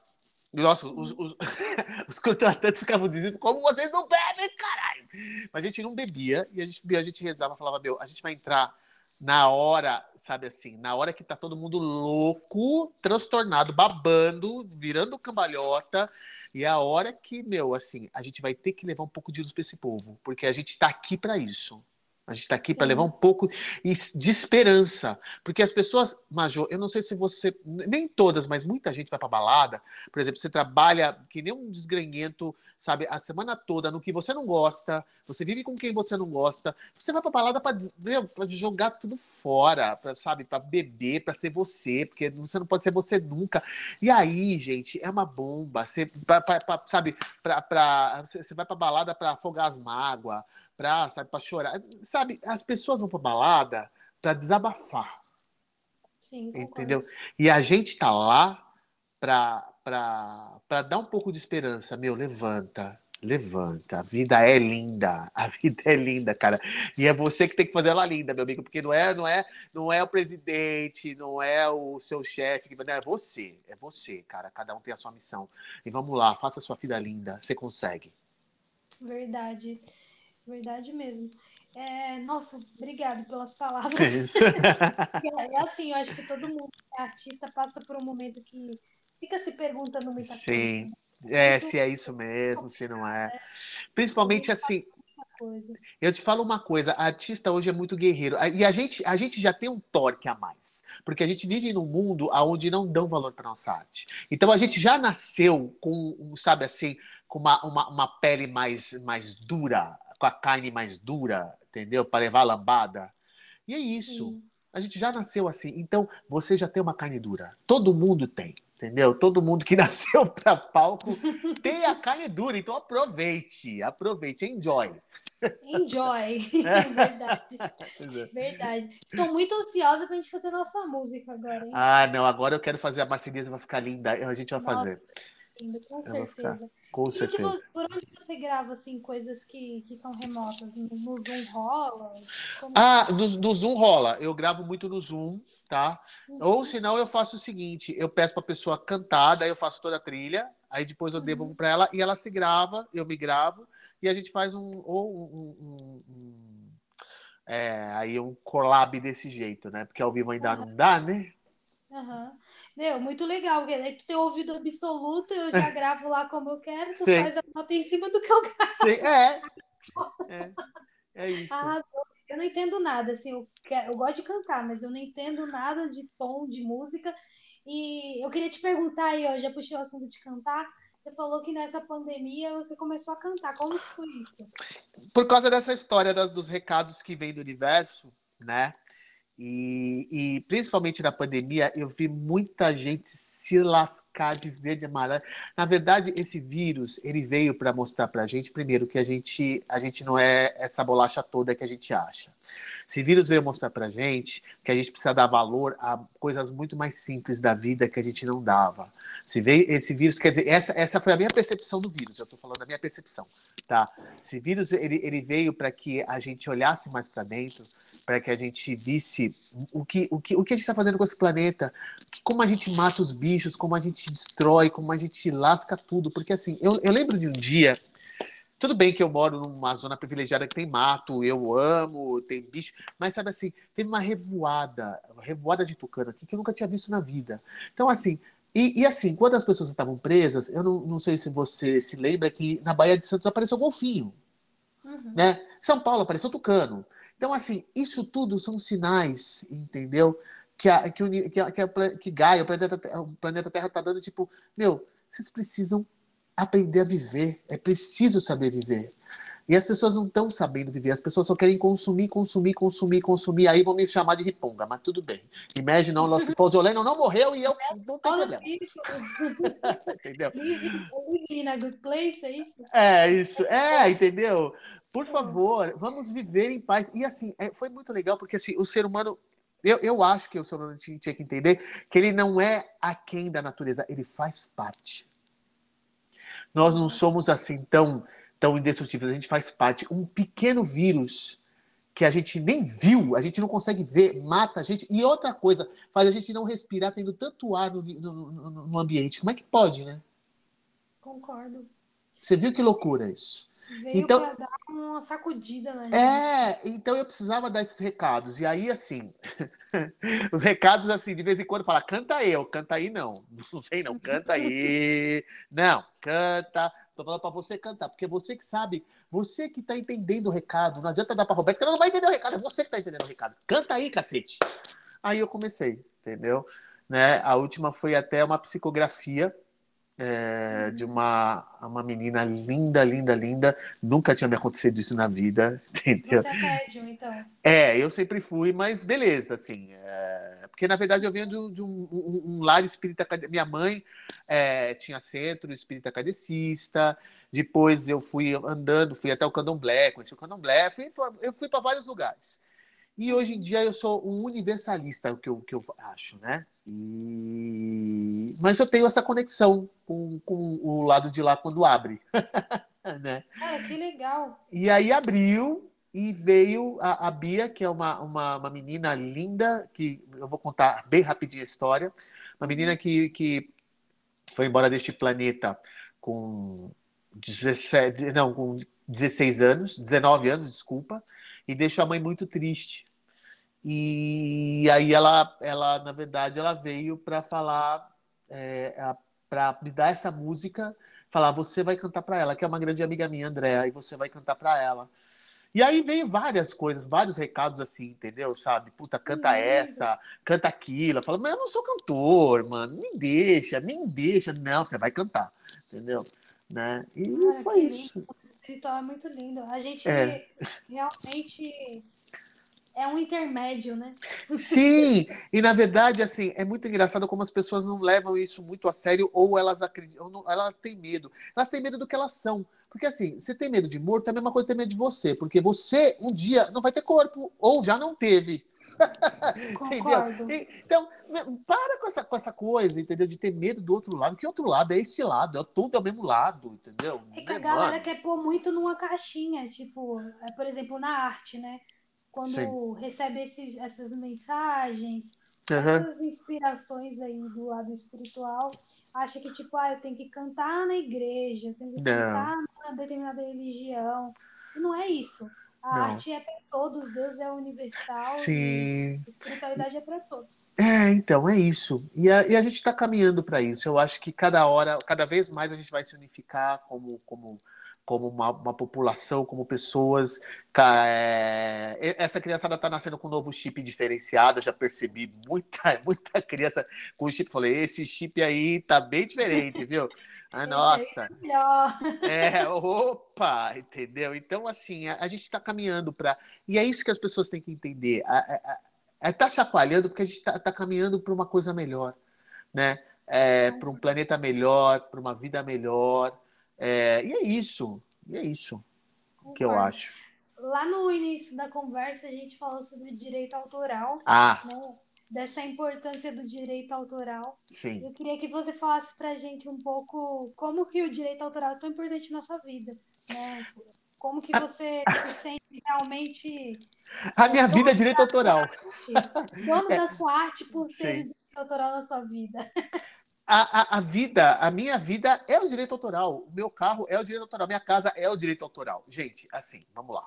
Nossa, os, os, <laughs> os contratantes ficavam dizendo, como vocês não bebem, caralho? Mas a gente não bebia, e a gente, a gente rezava, falava, meu, a gente vai entrar na hora, sabe assim, na hora que tá todo mundo louco, transtornado, babando, virando cambalhota, e é a hora que, meu, assim, a gente vai ter que levar um pouco de luz para esse povo, porque a gente tá aqui para isso. A gente está aqui para levar um pouco de esperança. Porque as pessoas, Major, eu não sei se você. Nem todas, mas muita gente vai para balada. Por exemplo, você trabalha que nem um desgrenhento, sabe, a semana toda no que você não gosta, você vive com quem você não gosta. Você vai para balada para jogar tudo fora, pra, sabe, para beber, para ser você, porque você não pode ser você nunca. E aí, gente, é uma bomba. Você, pra, pra, sabe, pra, pra, você vai para balada para afogar as mágoas pra, sabe, pra chorar. Sabe, as pessoas vão pra balada pra desabafar. Sim, entendeu? E a gente tá lá pra, pra, pra dar um pouco de esperança. Meu, levanta, levanta. A vida é linda. A vida é linda, cara. E é você que tem que fazer ela linda, meu amigo, porque não é, não é, não é o presidente, não é o seu chefe, não é você, é você, cara. Cada um tem a sua missão. E vamos lá, faça a sua vida linda. Você consegue. Verdade. Verdade mesmo. É, nossa, obrigado pelas palavras. <laughs> é, é assim, eu acho que todo mundo que é artista passa por um momento que fica se perguntando muita Sim. coisa. Sim. É, se é isso mesmo, se não é. é. Principalmente assim. Eu te falo uma coisa, artista hoje é muito guerreiro. E a gente, a gente já tem um torque a mais. Porque a gente vive num mundo onde não dão valor para nossa arte. Então a gente já nasceu com, sabe assim, com uma, uma, uma pele mais, mais dura com a carne mais dura, entendeu? Para levar a lambada. E é isso. Sim. A gente já nasceu assim. Então, você já tem uma carne dura. Todo mundo tem, entendeu? Todo mundo que <laughs> nasceu para palco tem a carne dura. Então, aproveite, aproveite, enjoy. Enjoy. <laughs> <laughs> Verdade. É. Verdade. Estou muito ansiosa para a gente fazer nossa música agora. Hein? Ah, não. Agora eu quero fazer a Marcelisa, vai ficar linda. A gente vai nossa, fazer. Com eu certeza. Com e certeza. por onde você grava, assim, coisas que, que são remotas? No Zoom rola? Como... Ah, no, no, Zoom rola. Eu gravo muito no Zoom, tá? Uhum. Ou senão eu faço o seguinte, eu peço pra pessoa cantar, daí eu faço toda a trilha, aí depois eu uhum. devolvo pra ela e ela se grava, eu me gravo, e a gente faz um... Ou um, um, um é, aí um collab desse jeito, né? Porque ao vivo ainda uhum. não dá, né? Aham. Meu, muito legal, porque aí tu tem ouvido absoluto, eu já <laughs> gravo lá como eu quero, tu Sim. faz a nota em cima do que eu gravo. Sim, é. <laughs> é. É isso. Ah, eu não entendo nada, assim, eu, quero, eu gosto de cantar, mas eu não entendo nada de tom, de música. E eu queria te perguntar aí, ó, já puxei o assunto de cantar. Você falou que nessa pandemia você começou a cantar. Como que foi isso? Por causa dessa história das, dos recados que vem do universo, né? E, e, principalmente na pandemia, eu vi muita gente se lascar de verde e amarelo. Na verdade, esse vírus ele veio para mostrar para a gente, primeiro, que a gente, a gente não é essa bolacha toda que a gente acha. Esse vírus veio mostrar para a gente que a gente precisa dar valor a coisas muito mais simples da vida que a gente não dava. Se veio esse vírus, quer dizer, essa, essa foi a minha percepção do vírus. Eu estou falando da minha percepção, tá? Esse vírus ele, ele veio para que a gente olhasse mais para dentro para que a gente visse o que, o que, o que a gente está fazendo com esse planeta, como a gente mata os bichos, como a gente destrói, como a gente lasca tudo. Porque assim, eu, eu lembro de um dia. Tudo bem que eu moro numa zona privilegiada que tem mato, eu amo, tem bicho, mas sabe assim, teve uma revoada, uma revoada de tucano aqui que eu nunca tinha visto na vida. Então, assim, e, e, assim, quando as pessoas estavam presas, eu não, não, sei se você se lembra que na Baía de Santos apareceu golfinho. Uhum. Né? São Paulo apareceu tucano. Então, assim, isso tudo são sinais, entendeu? Que, a, que, o, que, a, que, a, que Gaia, o planeta, o planeta Terra, está dando, tipo, meu, vocês precisam aprender a viver. É preciso saber viver. E as pessoas não estão sabendo viver, as pessoas só querem consumir, consumir, consumir, consumir. Aí vão me chamar de riponga, mas tudo bem. Imagine, não, o Paul Joleno não morreu e eu não tenho problema. <laughs> <laughs> entendeu? Living a good place, é isso? É, isso. É, entendeu? Por favor, vamos viver em paz. E assim, é, foi muito legal, porque assim, o ser humano. Eu, eu acho que o ser humano tinha, tinha que entender que ele não é aquém da natureza, ele faz parte. Nós não somos assim tão, tão indestrutíveis, a gente faz parte. Um pequeno vírus que a gente nem viu, a gente não consegue ver, mata a gente. E outra coisa, faz a gente não respirar tendo tanto ar no, no, no, no ambiente. Como é que pode, né? Concordo. Você viu que loucura isso? Veio então, pra dar uma sacudida na gente. É, então eu precisava dar esses recados. E aí, assim, <laughs> os recados, assim, de vez em quando fala, canta eu, canta aí não. <laughs> Não sei não, canta aí. não, canta. Tô falando para você cantar, porque você que sabe, você que tá entendendo o recado. Não adianta dar pra Roberto, que ela não vai entender o recado, é você que tá entendendo o recado. Canta aí, cacete. Aí eu comecei, entendeu? Né? A última foi até uma psicografia é, de uma, uma menina linda, linda, linda. Nunca tinha me acontecido isso na vida, <laughs> entendeu? Você é médium, então? É, eu sempre fui, mas beleza, assim. É, porque, na verdade, eu venho de um, de um, um, um lar espírita. Minha mãe é, tinha centro espírita cadecista. Depois eu fui andando, fui até o Candomblé, conheci o Candomblé. Fui, eu fui para vários lugares. E hoje em dia eu sou um universalista, o que eu, que eu acho, né? E... Mas eu tenho essa conexão com, com o lado de lá quando abre. <laughs> né? Ah, que legal. E aí abriu e veio a, a Bia, que é uma, uma, uma, menina linda, que eu vou contar bem rapidinho a história. Uma menina que, que foi embora deste planeta com 17, não, com 16 anos, 19 anos, desculpa e deixou a mãe muito triste. E aí ela, ela na verdade, ela veio para falar, é, para me dar essa música, falar, você vai cantar para ela, que é uma grande amiga minha, Andréa, e você vai cantar para ela. E aí veio várias coisas, vários recados assim, entendeu? Sabe? Puta, canta essa, canta aquilo. Fala, mas eu não sou cantor, mano. Me deixa, me deixa. Não, você vai cantar, entendeu? Né? E Cara, foi isso. O espiritual é muito lindo. A gente é. realmente é um intermédio, né? Sim, e na verdade, assim, é muito engraçado como as pessoas não levam isso muito a sério ou elas acreditam, ou não, elas têm medo. Elas têm medo do que elas são. Porque assim, você tem medo de morto, é a mesma coisa que ter medo de você, porque você um dia não vai ter corpo, ou já não teve. <laughs> entendeu? Então, né, para com essa, com essa coisa, entendeu? De ter medo do outro lado. Que outro lado é este lado, é tudo ao mesmo lado, entendeu? É que a galera quer pôr muito numa caixinha, tipo, é, por exemplo, na arte, né? Quando Sim. recebe esses, essas mensagens, uhum. essas inspirações aí do lado espiritual, acha que, tipo, ah, eu tenho que cantar na igreja, eu tenho que Não. cantar na determinada religião. Não é isso. A não. arte é para todos, Deus é universal. Sim. a espiritualidade é para todos. É, então, é isso. E a, e a gente está caminhando para isso. Eu acho que cada hora, cada vez mais a gente vai se unificar como, como, como uma, uma população, como pessoas. É, essa criançada está nascendo com um novo chip diferenciado. Já percebi muita, <laughs> muita criança com o chip. Falei, esse chip aí tá bem diferente, viu? <laughs> Ah, nossa. É, opa, entendeu? Então, assim, a, a gente está caminhando para. E é isso que as pessoas têm que entender. Está chacoalhando porque a gente está tá caminhando para uma coisa melhor, né? É, para um planeta melhor, para uma vida melhor. É, e é isso. E é isso Concordo. que eu acho. Lá no início da conversa, a gente falou sobre direito autoral. Ah. Né? dessa importância do direito autoral. Sim. Eu queria que você falasse para a gente um pouco como que o direito autoral é tão importante na sua vida, né? Como que você se sente realmente... A minha vida é direito autoral. Arte, dono é. da sua arte por ter direito autoral na sua vida. <laughs> A, a, a, vida, a minha vida é o direito autoral. O meu carro é o direito autoral. Minha casa é o direito autoral. Gente, assim, vamos lá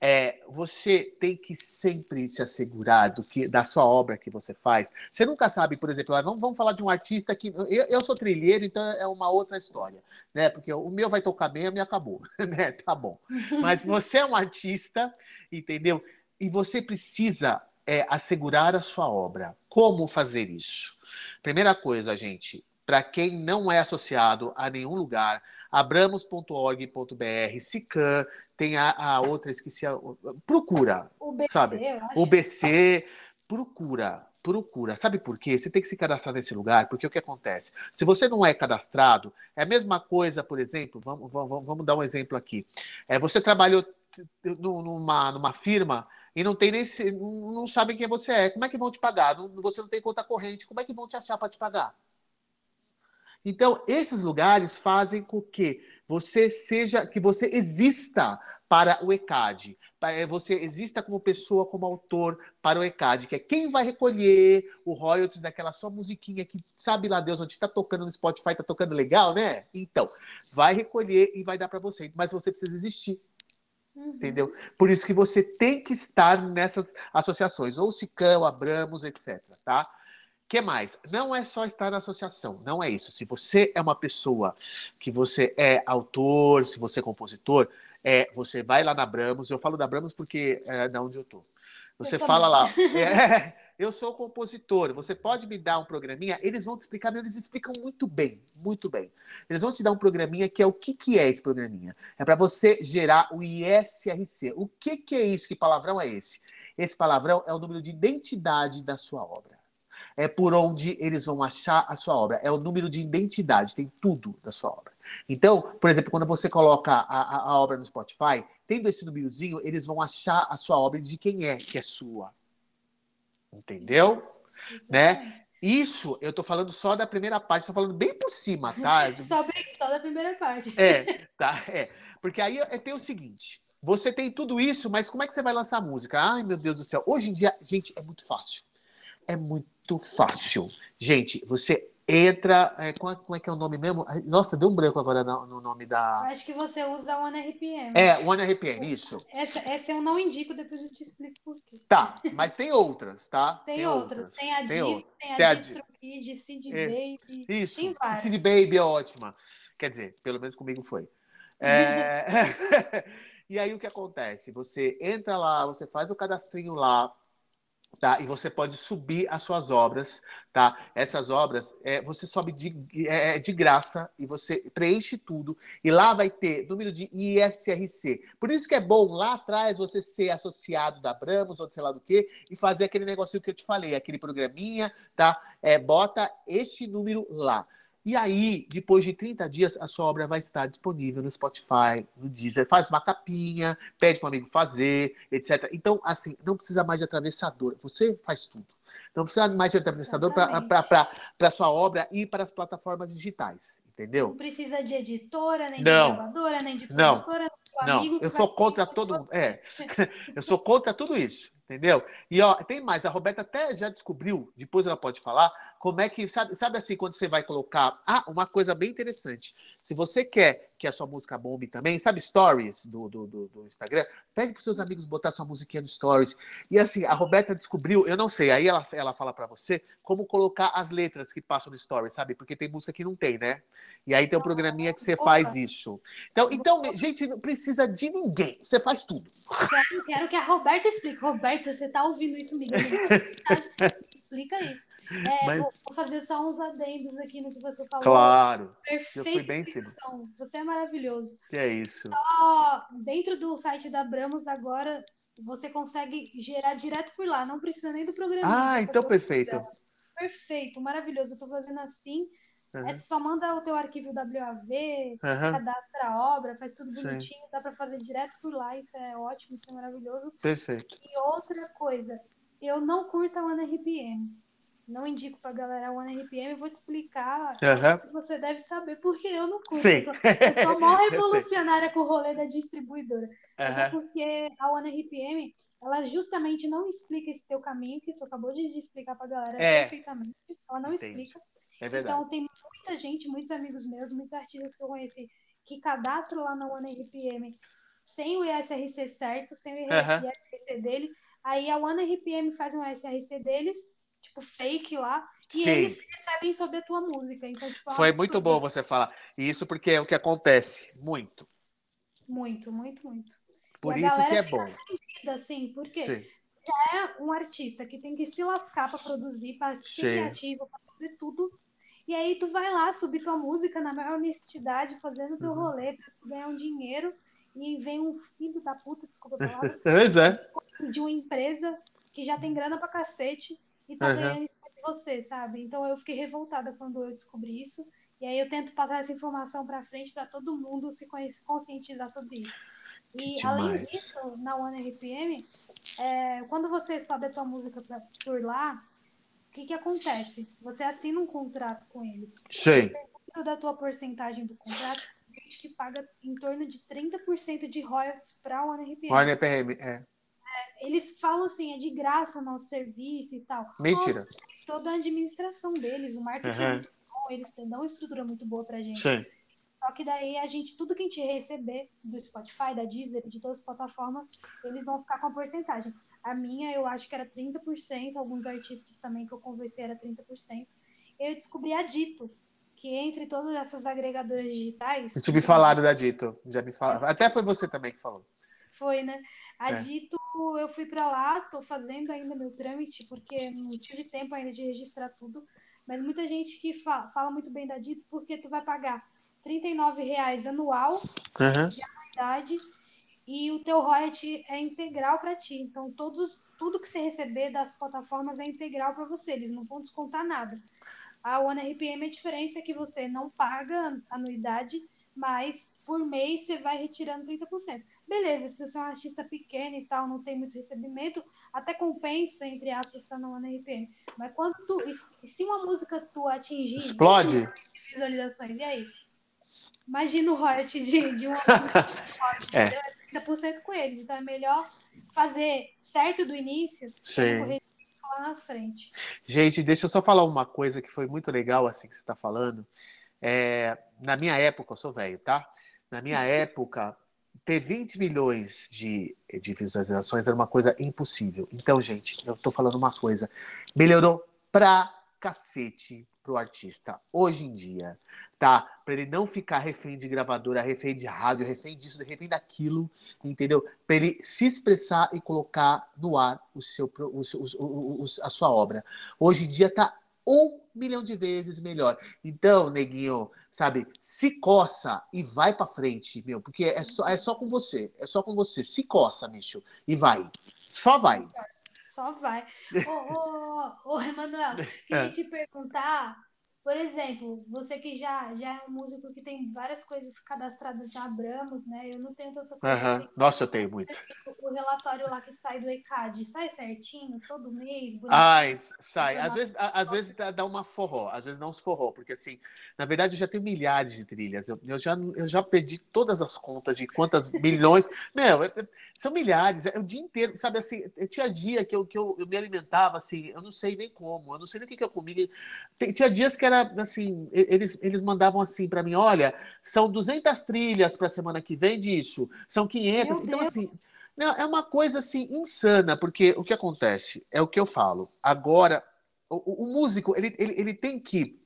é, você tem que sempre se assegurar do que, da sua obra que você faz. Você nunca sabe, por exemplo, vamos, vamos falar de um artista que. Eu, eu, sou trilheiro, então é uma outra história, né? Porque o meu vai tocar bem, a minha acabou, <laughs> né? Tá bom. Mas você é um artista, entendeu? E você precisa é, assegurar a sua obra. Como fazer isso? Primeira coisa, gente, para quem não é associado a nenhum lugar, abramos.org.br, SICAM, tem a, a, outra, esqueci a. Procura. O BC, sabe? O BC, procura. Procura. Sabe por quê? Você tem que se cadastrar nesse lugar, porque o que acontece? Se você não é cadastrado, é a mesma coisa, por exemplo, vamos, vamos, vamos dar um exemplo aqui. É, você trabalhou numa, numa firma e não tem nem não sabem quem você é. Como é que vão te pagar? Você não tem conta corrente. Como é que vão te achar para te pagar? Então, esses lugares fazem com que você seja, que você exista para o ECAD. É, você exista como pessoa, como autor para o ECAD, que é quem vai recolher o royalties daquela sua musiquinha que sabe lá Deus onde está tocando no Spotify, está tocando legal, né? Então, vai recolher e vai dar para você. Mas você precisa existir. Uhum. Entendeu? Por isso que você tem que estar nessas associações, ou Sicão, Abramos, etc. Tá? que mais? Não é só estar na associação, não é isso. Se você é uma pessoa que você é autor, se você é compositor, é, você vai lá na Bramos, eu falo da Bramos porque é da onde eu tô. Você eu fala lá, <laughs> é, eu sou compositor, você pode me dar um programinha? Eles vão te explicar, eles explicam muito bem, muito bem. Eles vão te dar um programinha que é o que, que é esse programinha? É para você gerar o ISRC. O que, que é isso? Que palavrão é esse? Esse palavrão é o número de identidade da sua obra é por onde eles vão achar a sua obra. É o número de identidade, tem tudo da sua obra. Então, por exemplo, quando você coloca a, a, a obra no Spotify, tendo esse númerozinho, eles vão achar a sua obra de quem é que é sua. Entendeu? Né? Isso eu tô falando só da primeira parte, tô falando bem por cima, tá? <laughs> só, só da primeira parte. É, <laughs> tá, é. Porque aí é, tem o seguinte: você tem tudo isso, mas como é que você vai lançar música? Ai, meu Deus do céu. Hoje em dia, gente, é muito fácil. É muito fácil. Gente, você entra. É, como, é, como, é, que é o nome mesmo? Nossa, deu um branco agora no, no nome da. Acho que você usa o OneRPM. É, o OneRPM, isso. Essa, essa eu não indico, depois eu te explico por quê. Tá, mas tem outras, tá? <laughs> Tem, tem outras. outras. Tem a tem, tem a, tem a DistroKid, Seed é, Baby. Isso. Tem várias. Seed Baby é ótima. Quer dizer, pelo menos comigo foi. É... <laughs> <laughs> e aí o que acontece? Você entra lá, você faz o cadastrinho lá, tá? E você pode subir as suas obras, tá? Essas obras, é, você sobe de, é, é, de graça e você preenche tudo e lá vai ter número de ISRC. Por isso que é bom lá atrás você ser associado da Bramos ou sei lá do que e fazer aquele negocinho que eu te falei, aquele programinha, tá? É, bota este número lá. E aí, depois de 30 dias, a sua obra vai estar disponível no Spotify, no Deezer. Faz uma capinha, pede para um amigo fazer, etc. Então, assim, não precisa mais de atravessador. Você faz tudo. Não precisa mais de atravessador para a sua obra ir para as plataformas digitais. Entendeu? Não precisa de editora, nem não. de gravadora, nem de produtora, não. não. Eu sou contra todo mundo. É. <laughs> eu sou contra tudo isso. Entendeu? E ó, tem mais, a Roberta até já descobriu, depois ela pode falar, como é que, sabe, sabe assim, quando você vai colocar. Ah, uma coisa bem interessante. Se você quer que a sua música bombe também, sabe, stories do, do, do, do Instagram? Pede para seus amigos botar sua musiquinha no stories. E assim, a Roberta descobriu, eu não sei, aí ela, ela fala para você como colocar as letras que passam no stories, sabe? Porque tem música que não tem, né? E aí tem um programinha que você faz isso. Então, então, gente, não precisa de ninguém. Você faz tudo. Quero, quero que a Roberta explique. Roberta, você tá ouvindo isso, Miguel? <laughs> Explica aí. É, Mas... vou, fazer só uns adendos aqui no que você falou. Claro. Perfeito. Você é maravilhoso. Que é isso. Só dentro do site da Bramos agora você consegue gerar direto por lá, não precisa nem do programa. Ah, então perfeito. Perfeito, maravilhoso. Eu tô fazendo assim. Uhum. É, só manda o teu arquivo WAV, uhum. cadastra a obra, faz tudo bonitinho, Sim. dá para fazer direto por lá, isso é ótimo, isso é maravilhoso. Perfeito. E outra coisa, eu não curto a OneRPM. Não indico pra galera a OneRPM, vou te explicar uhum. que você deve saber, porque eu não curto. Sim. Eu sou, eu <laughs> mó revolucionária com o rolê da distribuidora. É porque a OneRPM, ela justamente não explica esse teu caminho, que tu acabou de explicar pra galera é. perfeitamente. Ela não Entendi. explica. É verdade. Então, tem muita gente, muitos amigos meus, muitos artistas que eu conheci, que cadastram lá na OneRPM sem o ISRC certo, sem o ISRC dele. Aí a OneRPM faz um ISRC deles, tipo, fake lá, e Sim. eles recebem sobre a tua música. Então, tipo, é Foi muito bom você falar. Isso porque é o que acontece, muito. Muito, muito, muito. Por e isso que é bom. assim, porque Sim. já é um artista que tem que se lascar para produzir, para ser criativo, para fazer tudo. E aí tu vai lá subir tua música na maior honestidade, fazendo teu uhum. rolê pra ganhar um dinheiro. E vem um filho da puta, desculpa a palavra. <laughs> pois é. De uma empresa que já tem grana pra cacete e tá uhum. ganhando de você, sabe? Então eu fiquei revoltada quando eu descobri isso. E aí eu tento passar essa informação para frente para todo mundo se conscientizar sobre isso. E além disso, na OneRPM, é, quando você sobe a tua música pra, por lá, o que, que acontece? Você assina um contrato com eles. Sim. da tua porcentagem do contrato, gente que paga em torno de 30% de royalties para o OneRPM. OneRPM, é. Eles falam assim, é de graça nosso serviço e tal. Mentira. Toda a administração deles, o marketing é Uhum. muito bom, eles têm- dão uma estrutura muito boa pra gente. Sim. Só que daí a gente, tudo que a gente receber do Spotify, da Deezer, de todas as plataformas, eles vão ficar com a porcentagem. A minha, eu acho que era 30%, alguns artistas também que eu conversei era 30%. Eu descobri a Dito, que entre todas essas agregadoras digitais. Isso me falaram da Dito. Já me falaram. Até foi você também que falou. Foi, né? A É. Dito, eu fui pra lá, tô fazendo ainda meu trâmite, porque não tive tempo ainda de registrar tudo. Mas muita gente que fala, fala muito bem da Dito, porque tu vai pagar 39 reais anual, Uhum. idade, e o teu royalty é integral para ti. Então, todos, tudo que você receber das plataformas é integral para você, eles não vão descontar nada. A OneRPM, a diferença é que você não paga anuidade, mas por mês você vai retirando 30%. Beleza, se você é um artista pequeno e tal, não tem muito recebimento, até compensa, entre aspas, estar na OneRPM. Mas quando tu. Se uma música tua atingir 20 Explode. de visualizações, e aí? Imagina o royalty de, de uma <laughs> música. É. entendeu? É 30% com eles. Então é melhor fazer certo do início Sim. lá na frente. Gente, deixa eu só falar uma coisa que foi muito legal assim que você está falando. É, na minha época, eu sou velho, tá? Na minha época, ter 20 milhões de, de visualizações era uma coisa impossível. Então, gente, eu tô falando uma coisa. Melhorou pra cacete pro artista hoje em dia, tá? Para ele não ficar refém de gravadora, refém de rádio, refém disso, refém daquilo, entendeu? Para ele se expressar e colocar no ar o seu- o- o- o- a sua obra. Hoje em dia tá um milhão de vezes melhor. Então, neguinho, sabe, se coça e vai pra frente, meu, porque é só, é só com você, é só com você. Se coça, bicho, e vai. Só vai. Só vai. Ô, ô, ô, Emanuel, <laughs> queria É. te perguntar, por exemplo, você que já, já é um músico que tem várias coisas cadastradas na Abramos, né? Eu não tenho tanta coisa Aham. assim. Nossa, eu tenho muito. O relatório lá que sai do ECAD, sai certinho, todo mês, bonitinho? Ai, sai. Às vezes, às vezes dá uma forró, às vezes não uns forró, porque assim, na verdade eu já tenho milhares de trilhas. Eu, eu já, eu já perdi todas as contas de quantas <laughs> milhões. Meu, é- é- são milhares, é o dia inteiro, sabe assim, eu tinha dia que, eu, que eu, eu me alimentava assim, eu não sei nem como, eu não sei nem o que, que eu comia. Tinha dias que era assim, e- eles, eles mandavam assim para mim: olha, são 200 trilhas para a semana que vem disso, são 500. Meu então, Deus. assim, não, é uma coisa assim insana, porque o que acontece é o que eu falo. Agora, o, o- músico ele, ele, ele tem que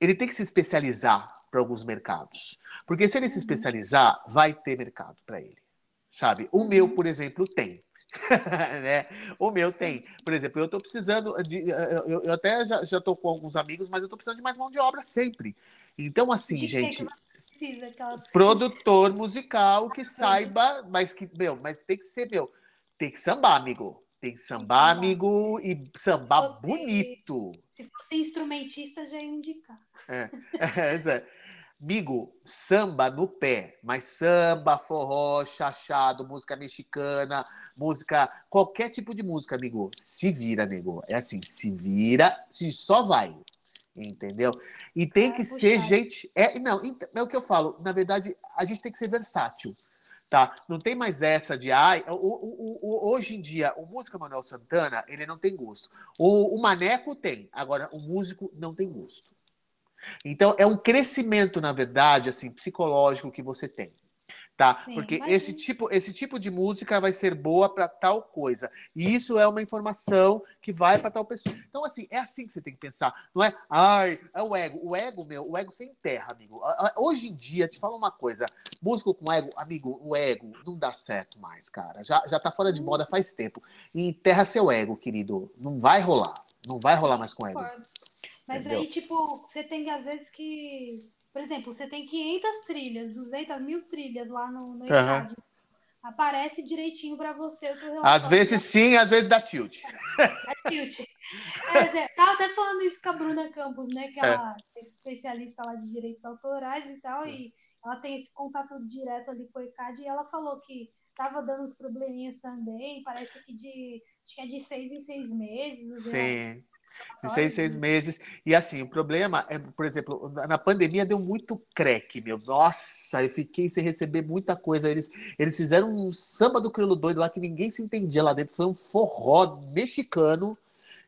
ele tem que se especializar para alguns mercados, porque se ele se Uhum. especializar, vai ter mercado para ele, sabe? O Uhum. meu, por exemplo, tem. <laughs> né? O meu tem. Por exemplo, eu estou precisando de. Eu, eu até já, tô com alguns amigos, mas eu estou precisando de mais mão de obra sempre. Então, assim, De gente precisa? Aquelas... produtor musical que saiba, mas que, meu, mas tem que ser, meu, tem que sambar, amigo. Tem que sambar, amigo, e sambar bonito. Se fosse instrumentista, já ia indicar. É, <laughs> Zé. Amigo, samba no pé, mas samba, forró, chachado, música mexicana, música, qualquer tipo de música, amigo, se vira, amigo. É assim, se vira e só vai. Entendeu? E tem Vai que puxar. ser gente. É, não, é o que eu falo. Na verdade, a gente tem que ser versátil. Tá? Não tem mais essa de ai, o, o- o- hoje em dia, o músico Manuel Santana, ele não tem gosto. O, o Maneco tem, agora o músico não tem gosto. Então, é um crescimento, na verdade, assim, psicológico que você tem. Tá? Sim, Porque esse tipo, esse tipo de música vai ser boa para tal coisa. E isso é uma informação que vai para tal pessoa. Então, assim, é assim que você tem que pensar. Não é, ai, é o ego. O ego, meu, o ego sem terra, amigo. Hoje em dia, te falo uma coisa: músico com ego, amigo, o ego não dá certo mais, cara. Já, já tá fora de moda faz tempo. E enterra seu ego, querido. Não vai rolar. Não vai rolar mais com ego. Concordo. Mas Entendeu? aí, tipo, você tem às vezes que. Por exemplo, você tem 500 trilhas, 200 mil trilhas lá no, no. ECAD. Aparece direitinho pra você o teu Às relatório vezes sim, às vezes dá tilt. <laughs> da Tilt. É, tava até falando isso com a Bruna Campos, né? Que ela é especialista lá de direitos autorais e tal, e ela tem esse contato direto ali com o ECAD, e ela falou que tava dando uns probleminhas também, parece que de. Acho que é de seis em seis meses. Sim. De seis, seis meses. E assim, o problema é, por exemplo, na pandemia deu muito creque, meu. Nossa, eu fiquei sem receber muita coisa. Eles, eles fizeram um samba do crioulo doido lá que ninguém se entendia lá dentro. Foi um forró mexicano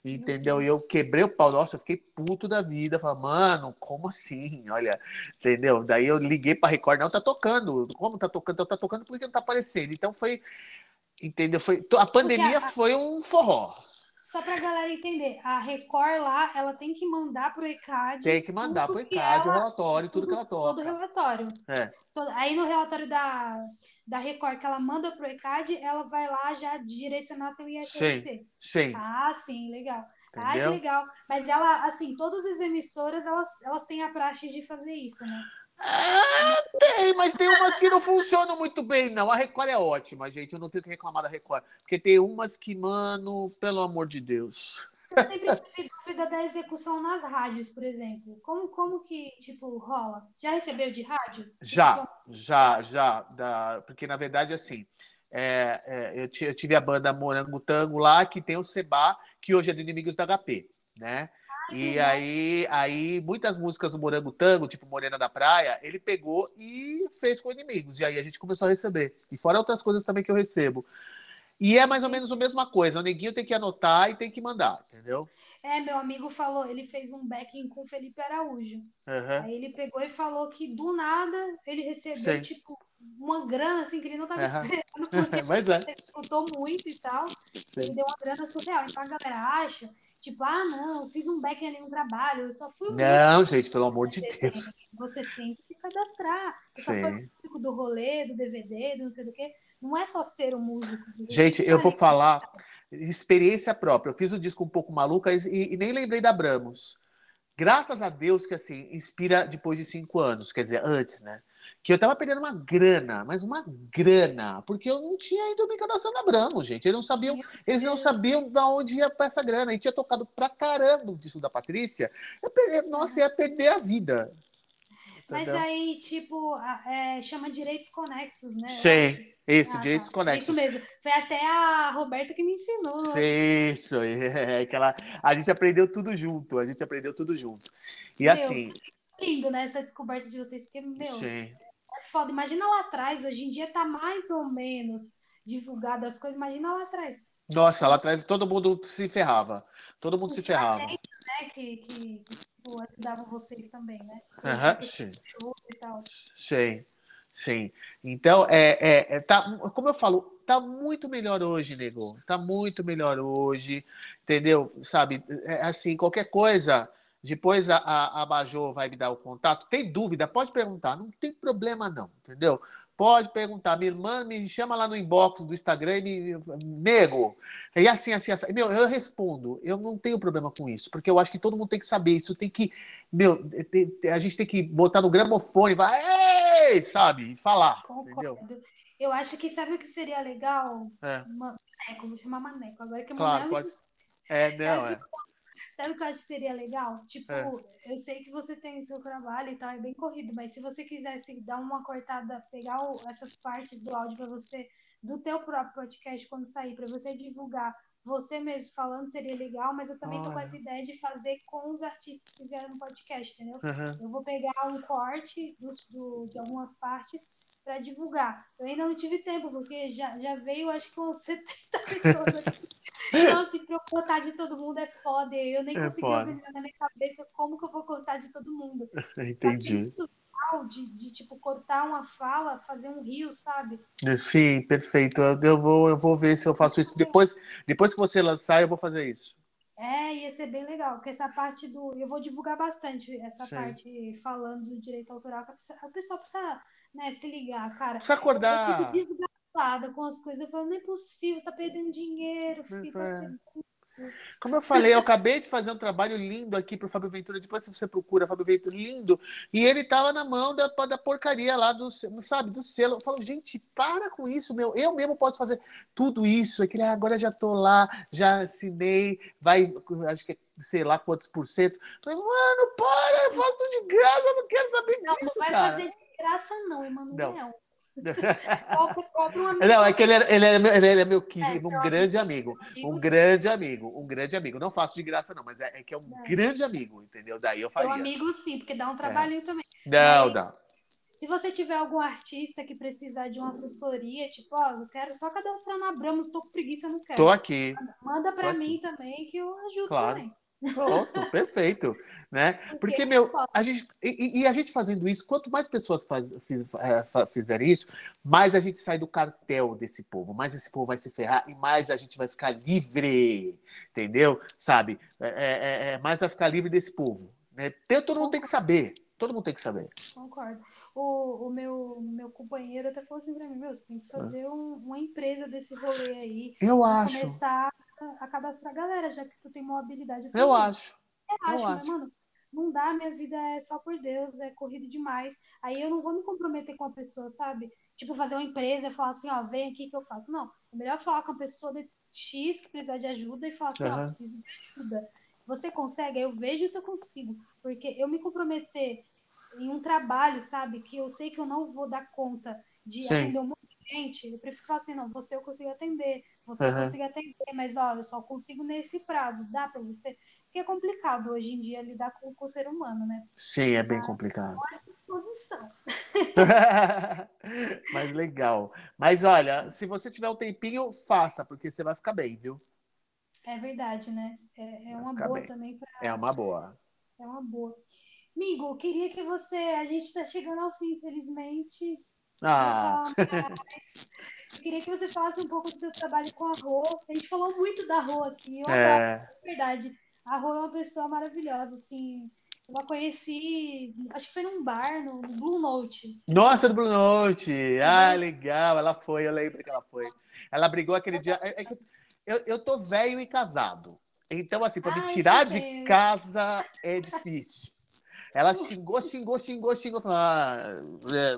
entendeu? E eu quebrei o pau, nossa, eu fiquei puto da vida, falei, mano, como assim? Olha, entendeu? Daí eu liguei para Record, não, tá tocando, como tá tocando? Então, tá tocando porque não tá aparecendo. Então foi, entendeu? Foi, a pandemia a... foi um forró. Só para a galera entender, a Record lá, ela tem que mandar para o ECAD. Tem que mandar para o ECAD ela, o relatório, tudo, tudo, que ela toca. Todo o relatório. É. Aí no relatório da, da Record que ela manda para o ECAD, ela vai lá já direcionar teu IFRC. Sim, sim. Ah, sim, legal. Entendeu? Ah, que legal. Mas ela, assim, todas as emissoras, elas, elas têm a praxe de fazer isso, né? Ah, tem, mas tem umas que não funcionam muito bem, não. A Record é ótima, gente. Eu não tenho que reclamar da Record. Porque tem umas que, mano, pelo amor de Deus. Eu sempre tive dúvida da execução nas rádios, por exemplo. Como, como que, tipo, rola? Já recebeu de rádio? Já, já, já. Da... Porque, na verdade, assim, é, é, eu, tive a banda Morango Tango lá, que tem o Seba, que hoje é do Inimigos da HP, né? E aí, aí, muitas músicas do Morango Tango, tipo Morena da Praia, ele pegou e fez com inimigos. E aí a gente começou a receber. E fora outras coisas também que eu recebo. E é mais ou menos a mesma coisa. O neguinho tem que anotar e tem que mandar, entendeu? É, meu amigo falou, ele fez um backing com o Felipe Araújo. Uhum. Aí ele pegou e falou que do nada ele recebeu, Sim. tipo, uma grana assim que ele não estava uhum. esperando, porque <laughs> Mas é. ele escutou muito e tal. Sim. Ele deu uma grana surreal. Então a galera acha Tipo, ah, não, fiz um back ali no trabalho, eu só fui. Não, gente, pelo amor de Deus. Tem, você tem que cadastrar. Você Sim. só foi músico do rolê, do DVD, do não sei do que. Não é só ser um músico. Gente, eu vou falar experiência própria. Eu fiz o um disco um pouco maluca e, e nem lembrei da Bramos. Graças a Deus que assim inspira depois de cinco anos, quer dizer, antes, né? Que eu tava perdendo uma grana, mas uma grana, porque eu não tinha ido me cadastrar na Bramo, gente. Eles não sabiam, eles não sabiam de onde ia para essa grana. E tinha tocado pra caramba o disco da Patrícia. Eu perdi, nossa, ia perder a vida. Mas aí, tipo, é, chama direitos conexos, né? Sim, isso, ah, direitos tá. conexos. Isso mesmo. Foi até a Roberta que me ensinou. Isso, é, aquela... a gente aprendeu tudo junto, a gente aprendeu tudo junto. E meu, assim. Lindo, né? Essa descoberta de vocês, porque, meu. Sim foda. Imagina lá atrás, hoje em dia tá mais ou menos divulgado as coisas, imagina lá atrás. Nossa, lá atrás todo mundo se ferrava. Todo mundo Os se ferrava. Gente, né, que, que, tipo, ajudavam vocês também, né? Uhum, sim. Sim, sim. Então, é, é, é, tá, como eu falo, tá muito melhor hoje, nego. Tá muito melhor hoje, entendeu? Sabe, é, assim, qualquer coisa depois a, a, a Bajô vai me dar o contato. Tem dúvida? Pode perguntar. Não tem problema, não, entendeu? Pode perguntar. Minha irmã me chama lá no inbox do Instagram e me. Nego. E assim, assim, assim. Meu, eu respondo. Eu não tenho problema com isso, porque eu acho que todo mundo tem que saber. Isso tem que. Meu, a gente tem que botar no gramofone e vai. Ei! Sabe? E falar. Concordo. Entendeu? Eu acho que sabe o que seria legal? É. Maneco, vou chamar Maneco. Agora que é claro, pode... É, não, é. Sabe o que eu acho que seria legal? Tipo, é. eu sei que você tem seu trabalho e tal, é bem corrido, mas se você quisesse dar uma cortada, pegar o, essas partes do áudio para você, do teu próprio podcast quando sair, para você divulgar você mesmo falando seria legal, mas eu também Olha. tô com essa ideia de fazer com os artistas que vieram no podcast, entendeu? Uhum. Eu vou pegar um corte dos, do, de algumas partes para divulgar. Eu ainda não tive tempo, porque já, já veio acho que umas <laughs> 70 pessoas <laughs> aqui. Então, assim, <laughs> pra eu cortar de todo mundo é foda. Eu nem é consegui organizar na minha cabeça como que eu vou cortar de todo mundo. <laughs> Entendi. De, de, tipo, cortar uma fala, fazer um rio, sabe? Sim, perfeito. Eu, vou, eu vou ver se eu faço isso. Depois, depois que você lançar, eu vou fazer isso. É, ia ser bem legal, porque essa parte do. Eu vou divulgar bastante essa Sim. parte falando do direito autoral, o pessoal precisa né, se ligar, cara. Precisa acordar. Eu com as coisas. Eu falo, não é possível, você tá perdendo dinheiro, filho. É. Como eu falei, eu acabei de fazer um trabalho lindo aqui pro Fábio Ventura. Depois você procura Fábio Ventura, lindo. E ele tava na mão da, da porcaria lá do, sabe, do selo. Eu falo, gente, para com isso, meu. Eu mesmo posso fazer tudo isso. Aquele, ah, agora já tô lá, já assinei, vai, acho que é, sei lá quantos por cento. Falei, mano, para, eu faço tudo de graça, eu não quero saber não, disso, não vai cara. fazer de graça, não, Emanuel. Não. Compra, compra um amigo. Não, é que ele é, ele é, ele é meu querido, é, um grande amigo. Um grande amigo, um grande amigo. Não faço de graça, não, mas é, é que é um grande amigo, entendeu? Daí eu faria. Meu amigo, sim, porque dá um trabalhinho é. também. Não, dá. Se você tiver algum artista que precisar de uma assessoria, tipo, ó, eu quero só cadastrar na Bramos, tô com preguiça, não quero. Tô aqui. Manda para mim aqui. também que eu ajudo claro. também. Pronto, perfeito, né? Porque, meu, a gente, e, e, a gente fazendo isso, quanto mais pessoas faz, fiz, é, fizerem isso, mais a gente sai do cartel desse povo, mais esse povo vai se ferrar e mais a gente vai ficar livre, entendeu? Sabe? É, é, é mais vai ficar livre desse povo. Né? Todo mundo tem que saber, todo mundo tem que saber. Concordo. O, o meu, meu companheiro até falou assim pra mim, meu, você tem que fazer um, uma empresa desse rolê aí. Eu acho. Começar a cadastrar a galera, já que tu tem uma habilidade. Eu, eu acho. Eu acho, eu né, acho. mano? Não dá, minha vida é só por Deus, é corrido demais. Aí eu não vou me comprometer com a pessoa, sabe? Tipo, fazer uma empresa e falar assim, ó, vem aqui que eu faço. Não, é melhor falar com a pessoa de X que precisar de ajuda e falar assim, uhum. ó, preciso de ajuda. Você consegue? Eu vejo se eu consigo. Porque eu me comprometer em um trabalho, sabe, que eu sei que eu não vou dar conta de Sim. atender um monte de gente, eu prefiro falar assim, não, você eu consigo atender, você uhum. eu consigo atender, mas ó, eu só consigo nesse prazo, dá para você? Porque é complicado hoje em dia lidar com, com o ser humano, né? Sim, é bem complicado. À disposição. <laughs> mas legal. Mas olha, se você tiver um tempinho, faça, porque você vai ficar bem, viu? É verdade, né? É, é uma boa bem. também. Pra... É uma boa. É uma boa. Amigo, queria que você. A gente está chegando ao fim, infelizmente. Ah. <laughs> queria que você falasse um pouco do seu trabalho com a Rô. A gente falou muito da Rô aqui. Eu é. Adoro, verdade. A Rô é uma pessoa maravilhosa, assim. Eu a conheci, acho que foi num bar, no, no Blue Note. Nossa, no Blue Note! Ah, legal, ela foi, eu lembro que ela foi. Ela brigou aquele dia. É, é eu, eu tô velho e casado. Então, assim, para me tirar de casa é difícil. Ela xingou, xingou, xingou, xingou. Falou, ah, é.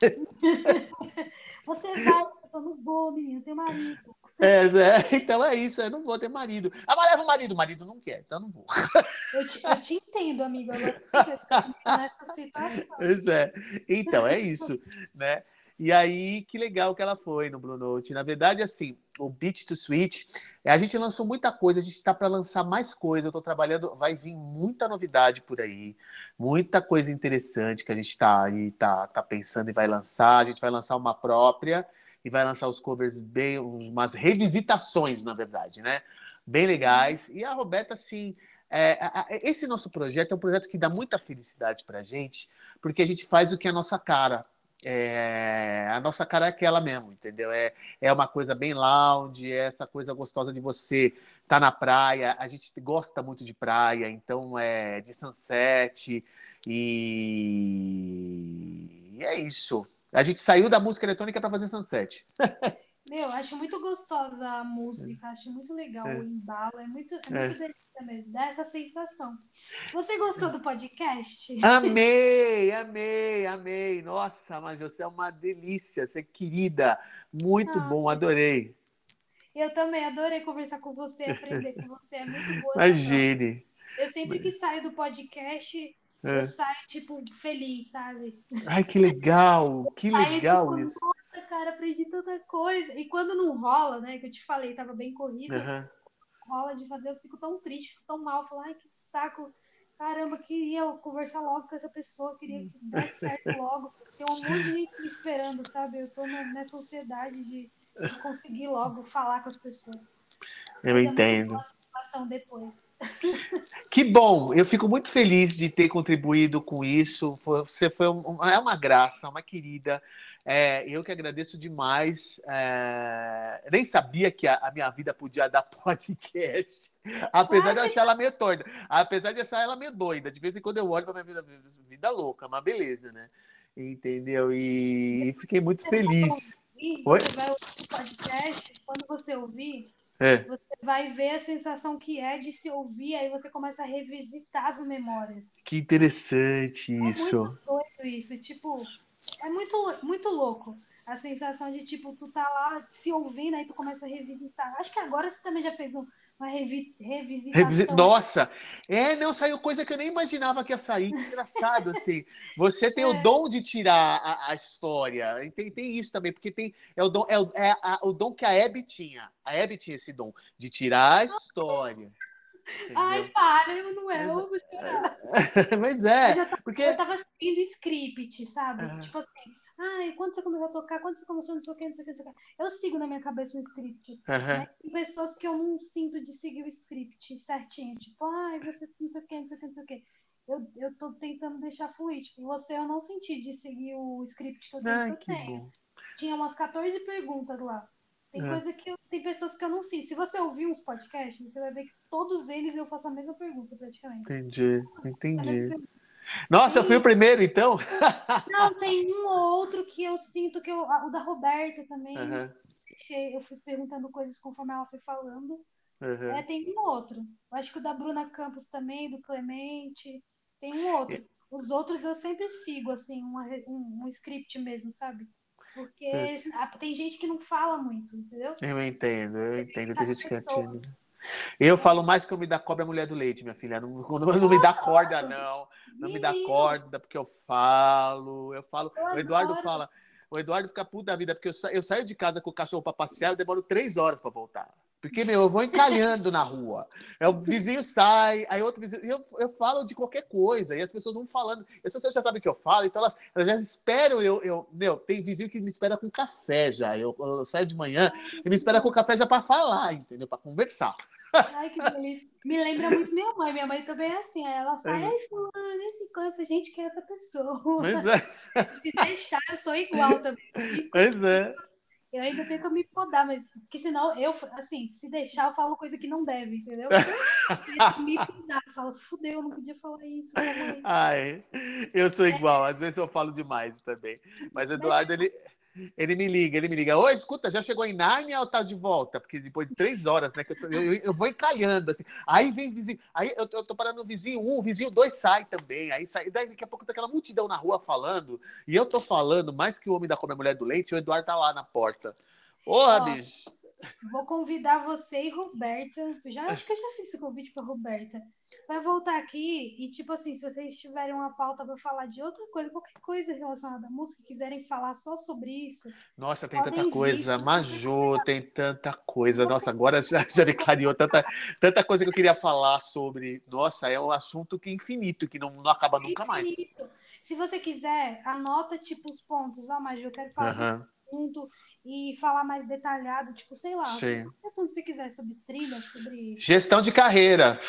<laughs> Você vai, eu não vou, menino, tem marido. É, é, então é isso, eu não vou ter marido. Ah, mas leva o marido, o marido não quer, então não vou. Eu te, eu te entendo, amiga. Nessa situação. É. Então, é isso, né? E aí, que legal que ela foi no Blue Note. Na verdade, assim, o Beat to Switch, a gente lançou muita coisa, a gente está para lançar mais coisa. Eu estou trabalhando, vai vir muita novidade por aí, muita coisa interessante que a gente está aí, tá, tá pensando e vai lançar. A gente vai lançar uma própria e vai lançar os covers bem, umas revisitações, na verdade, né? Bem legais. E a Roberta, assim, é, esse nosso projeto é um projeto que dá muita felicidade para a gente, porque a gente faz o que é a nossa cara. É, a nossa cara é aquela mesmo, entendeu? É, é uma coisa bem lounge, é essa coisa gostosa de você estar tá na praia. A gente gosta muito de praia, então é de sunset e, e é isso. A gente saiu da música eletrônica para fazer sunset. <laughs> Meu, acho muito gostosa a música, acho muito legal é. o embalo, é muito, é, é. muito delícia mesmo, dá essa sensação. Você gostou do podcast? <laughs> Amei, amei, amei. Nossa, mas você é uma delícia, você é querida, muito ah, bom, adorei. Eu também adorei conversar com você, aprender com você, é muito boa. Imagine. Eu sempre que saio do podcast, é. eu saio, tipo, feliz, sabe? Ai, que legal, <laughs> que legal saio, tipo, isso cara, aprendi tanta coisa. E quando não rola, né? Que eu te falei, tava bem corrido. Uhum. Rola de fazer, eu fico tão triste, fico tão mal. Falo, ai, que saco. Caramba, queria conversar logo com essa pessoa, queria que desse certo <laughs> logo. Tem um monte de gente me esperando, sabe? Eu tô nessa ansiedade de, de conseguir logo falar com as pessoas. Eu Mas é entendo. É depois. Que bom, eu fico muito feliz de ter contribuído com isso. Você foi um, é uma graça, uma querida. É, eu que agradeço demais. É, nem sabia que a, a, minha vida podia dar <laughs> podcast, apesar de achar ela meio torta, apesar de achar ela meio doida. De vez em quando eu olho para minha vida, vida louca, mas beleza, né? Entendeu? E, e fiquei muito feliz. Ouvir, você vai ouvir o podcast, quando você ouvir, é. você vai ver a sensação que é de se ouvir, aí você começa a revisitar as memórias. Que interessante isso. É muito doido isso. Tipo, é muito, muito louco. A sensação de, tipo, tu tá lá se ouvindo, aí tu começa a revisitar. Acho que agora você também já fez um, uma revi revisitação. Revisi... Nossa! É, não, saiu coisa que eu nem imaginava que ia sair. Que engraçado, assim. <laughs> Você tem é. o dom de tirar a, a história. Tem, tem isso também, porque tem, é, o dom, é, é a, o dom que a Hebe tinha. A Hebe tinha esse dom de tirar a história. Entendeu? Ai, para, eu não é, eu vou chorar. <laughs> Mas é, Mas eu tava, porque... eu tava seguindo script, sabe? É. Tipo assim, Ai, quando você começou a tocar, quando você começou, não sei o que, não sei o que, não sei o que. Eu sigo na minha cabeça um script. Uhum. Né? Tem pessoas que eu não sinto de seguir o script certinho. Tipo, ai, você não sei o que, não sei o que, não sei o que. Eu, eu tô tentando deixar fluir. Tipo, você eu não senti de seguir o script que eu, ai, que eu tenho. Bom. Tinha umas 14 perguntas lá. Tem é. coisa que eu, tem pessoas que eu não sinto. Se você ouvir uns podcasts, você vai ver que todos eles eu faço a mesma pergunta, praticamente. Entendi, entendi. Nossa, eu fui o primeiro, então? Não, <laughs> tem um ou outro que eu sinto que eu. O da Roberta também. Uhum. Eu fui perguntando coisas conforme ela foi falando. Uhum. É, tem um outro. Eu acho que o da Bruna Campos também, do Clemente. Tem um outro. Os outros eu sempre sigo, assim, um, um script mesmo, sabe? Porque é. tem gente que não fala muito, entendeu? Eu entendo, eu entendo. Tem gente que é tímida. Eu falo mais que eu me dá cobra mulher do leite, minha filha. Não, <laughs> não, não me dá corda, não. Não me dá corda, porque eu falo. Eu falo. O Eduardo fala. O Eduardo fica puto da vida, porque eu, sa eu saio de casa com o cachorro para passear, eu demoro três horas para voltar. Porque, meu, eu vou encalhando na rua. É, o vizinho sai, aí outro vizinho. Eu, eu falo de qualquer coisa, e as pessoas vão falando. As pessoas já sabem o que eu falo, então elas, elas já esperam. Eu, eu, meu, tem vizinho que me espera com café já. Eu, eu saio de manhã e me espera com café já para falar, entendeu? Para conversar. Ai, que delícia. Me lembra muito minha mãe. Minha mãe também é assim. Ela sai, ai, fulano, esse canto, gente, que é essa pessoa. Pois é. <laughs> Se deixar, eu sou igual também. Pois é. Eu ainda tento me podar, mas porque senão eu, assim, se deixar, eu falo coisa que não deve, entendeu? <laughs> Eu me podar, falo, fudeu, eu não podia falar isso. Ai, eu sou é. igual, às vezes eu falo demais também. Mas o Eduardo, ele, ele me liga, ele me liga. Oi, escuta, já chegou em Nárnia ou tá de volta? Porque depois de três horas, né? Eu, eu, eu, vou encalhando, assim. Aí vem vizinho. Aí eu, eu tô parando no vizinho um, o vizinho dois sai também. Aí sai. Daí daqui a pouco tá aquela multidão na rua falando. E eu tô falando mais que o homem da come a mulher do leite, o Eduardo tá lá na porta. Porra, oh. bicho. Vou convidar você e Roberta. Já acho que eu já fiz esse convite para Roberta. Para voltar aqui e, tipo assim, se vocês tiverem uma pauta para falar de outra coisa, qualquer coisa relacionada à música, quiserem falar só sobre isso. Nossa, tem tanta coisa. Majô, tem tanta coisa. Nossa, agora já, já me clareou tanta, tanta coisa que eu queria falar sobre. Nossa, é um assunto que é infinito, que não, não acaba nunca infinito. mais. Se você quiser, anota, tipo, os pontos. Ó, Majô, eu quero falar. Uhum assunto e falar mais detalhado, tipo, sei lá, Sim. assunto você quiser sobre trilha, sobre. Gestão de carreira.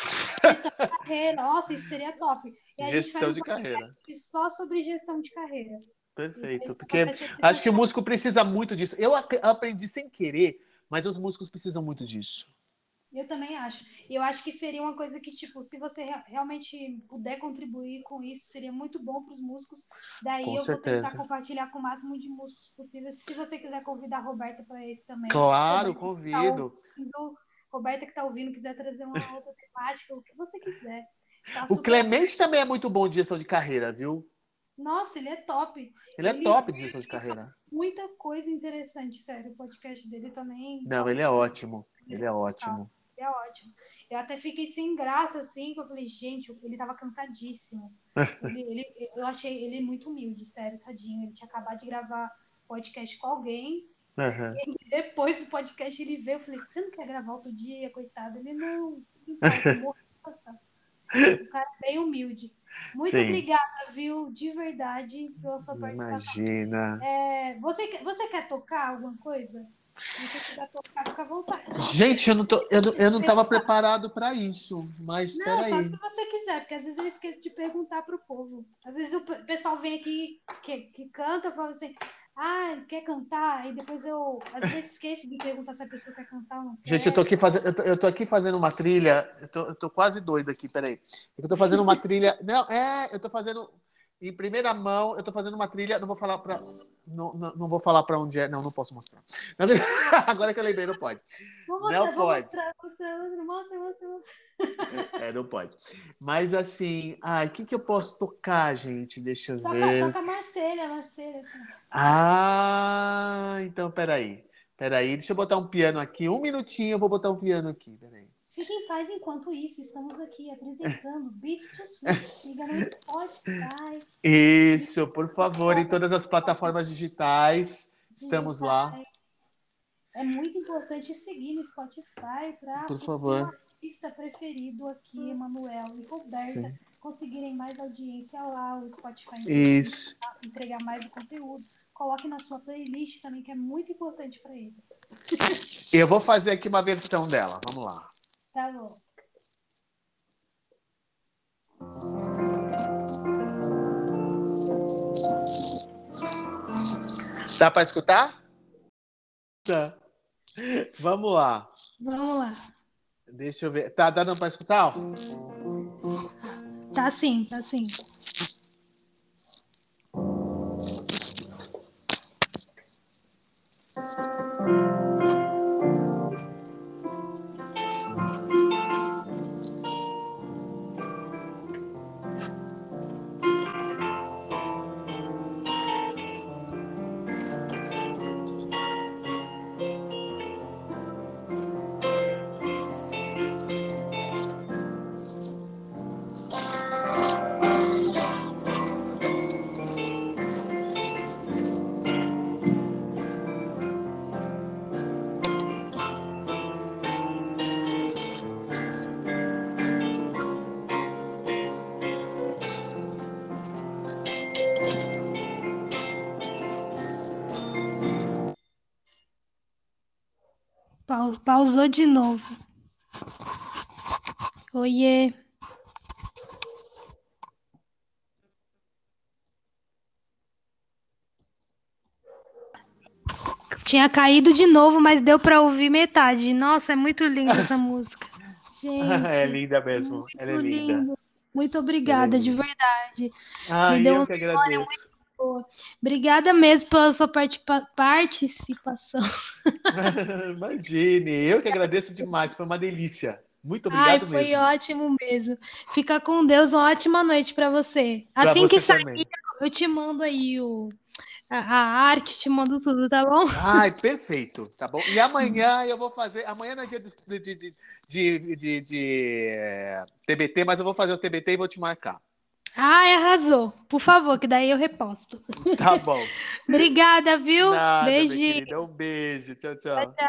Gestão de carreira, nossa, isso seria top. E a gestão gente faz um de carreira. Só sobre gestão de carreira. Perfeito, porque acho que o músico precisa muito disso. Eu aprendi sem querer, mas os músicos precisam muito disso. Eu também acho. Eu acho que seria uma coisa que, tipo, se você realmente puder contribuir com isso, seria muito bom para os músicos. Daí com eu certeza. vou tentar compartilhar com o máximo de músicos possível. Se você quiser convidar a Roberta para esse também. Claro, Roberta convido. Tá ouvindo, Roberta que está ouvindo, quiser trazer uma outra temática, o que você quiser. Tá o Clemente também é muito bom de gestão de carreira, viu? Nossa, ele é top. Ele, ele é top de gestão de carreira. Muita coisa interessante, sério. O podcast dele também. Não, ele é ótimo. Ele é ótimo é ótimo. Eu até fiquei sem graça, assim, que eu falei, gente, ele tava cansadíssimo. <laughs> ele, ele, eu achei ele muito humilde, sério, tadinho. Ele tinha acabado de gravar podcast com alguém. Uhum. E depois do podcast ele veio, eu falei, você não quer gravar outro dia, coitado? Ele, não, O cara é bem humilde. Muito Sim. obrigada, viu? De verdade, pela sua participação. Imagina. É, você, você quer tocar alguma coisa? Gente, eu não, tô, eu, eu não tava preparado para isso, mas Não, só se você quiser, porque às vezes eu esqueço de perguntar pro povo. Às vezes o pessoal vem aqui que, que canta, fala assim, ah, quer cantar? E depoes eu, às vezes, esqueço de perguntar se a pessoa quer cantar ou não quer. Gente, eu tô aqui fazendo, eu tô, eu tô aqui fazendo uma trilha, eu tô, eu tô quase doido aqui, peraí. Eu tô fazendo uma trilha, não, é, eu tô fazendo em primeira mão, eu tô fazendo uma trilha, não vou falar para não, não, não, vou falar para onde é, não, não posso mostrar. <laughs> Agora que eu lembrei, não pode. Mostrar, não pode. Mostrar, mostra, mostra, mostra. É, é, não pode. Mas assim, ai, o que que eu posso tocar, gente? Deixa eu toca, ver. Toca Marcela, Marcela. Ah, então peraí. Peraí, deixa eu botar um piano aqui. Um minutinho, eu vou botar um piano aqui, peraí. Fique em paz enquanto isso. Estamos aqui apresentando Beat to Switch. Siga no Spotify. Isso, por favor, em todas as plataformas digitais. Estamos lá. É muito importante seguir no Spotify para o seu artista preferido aqui, Emanuel e Roberta, Sim. conseguirem mais audiência lá, o Spotify Isso. entregar mais o conteúdo. Coloque na sua playlist também, que é muito importante para eles. Eu vou fazer aqui uma versão dela. Vamos lá. Tá bom. Dá para escutar? Tá. Vamos lá. Vamos lá. Deixa eu ver. Tá dando para escutar? Tá sim, tá sim. Pausou de novo. Oiê. Tinha caído de novo, mas deu para ouvir metade. Nossa, é muito linda essa <laughs> música. Gente, é linda mesmo. Ela é linda. Lindo. Muito obrigada, é de verdade. Ah, Me deu eu que agradeço. Obrigada mesmo pela sua participação. <laughs> <laughs> Imagine, eu que agradeço demais, foi uma delícia. Muito obrigado Ai, foi mesmo. ótimo mesmo. Fica com Deus, uma ótima noite para você. Pra assim você que sair, eu te mando aí o, a, a, arte, te mando tudo, tá bom? Ai, <laughs> perfeito, tá bom. E amanhã eu vou fazer. Amanhã não é dia de, de, de, de, de, de TBT, mas eu vou fazer os TBT e vou te marcar. Ah, arrasou. Por favor, que daí eu reposto. Tá bom. <laughs> Obrigada, viu? Nada, Beijinho. Um beijo. Tchau, tchau. tchau, tchau.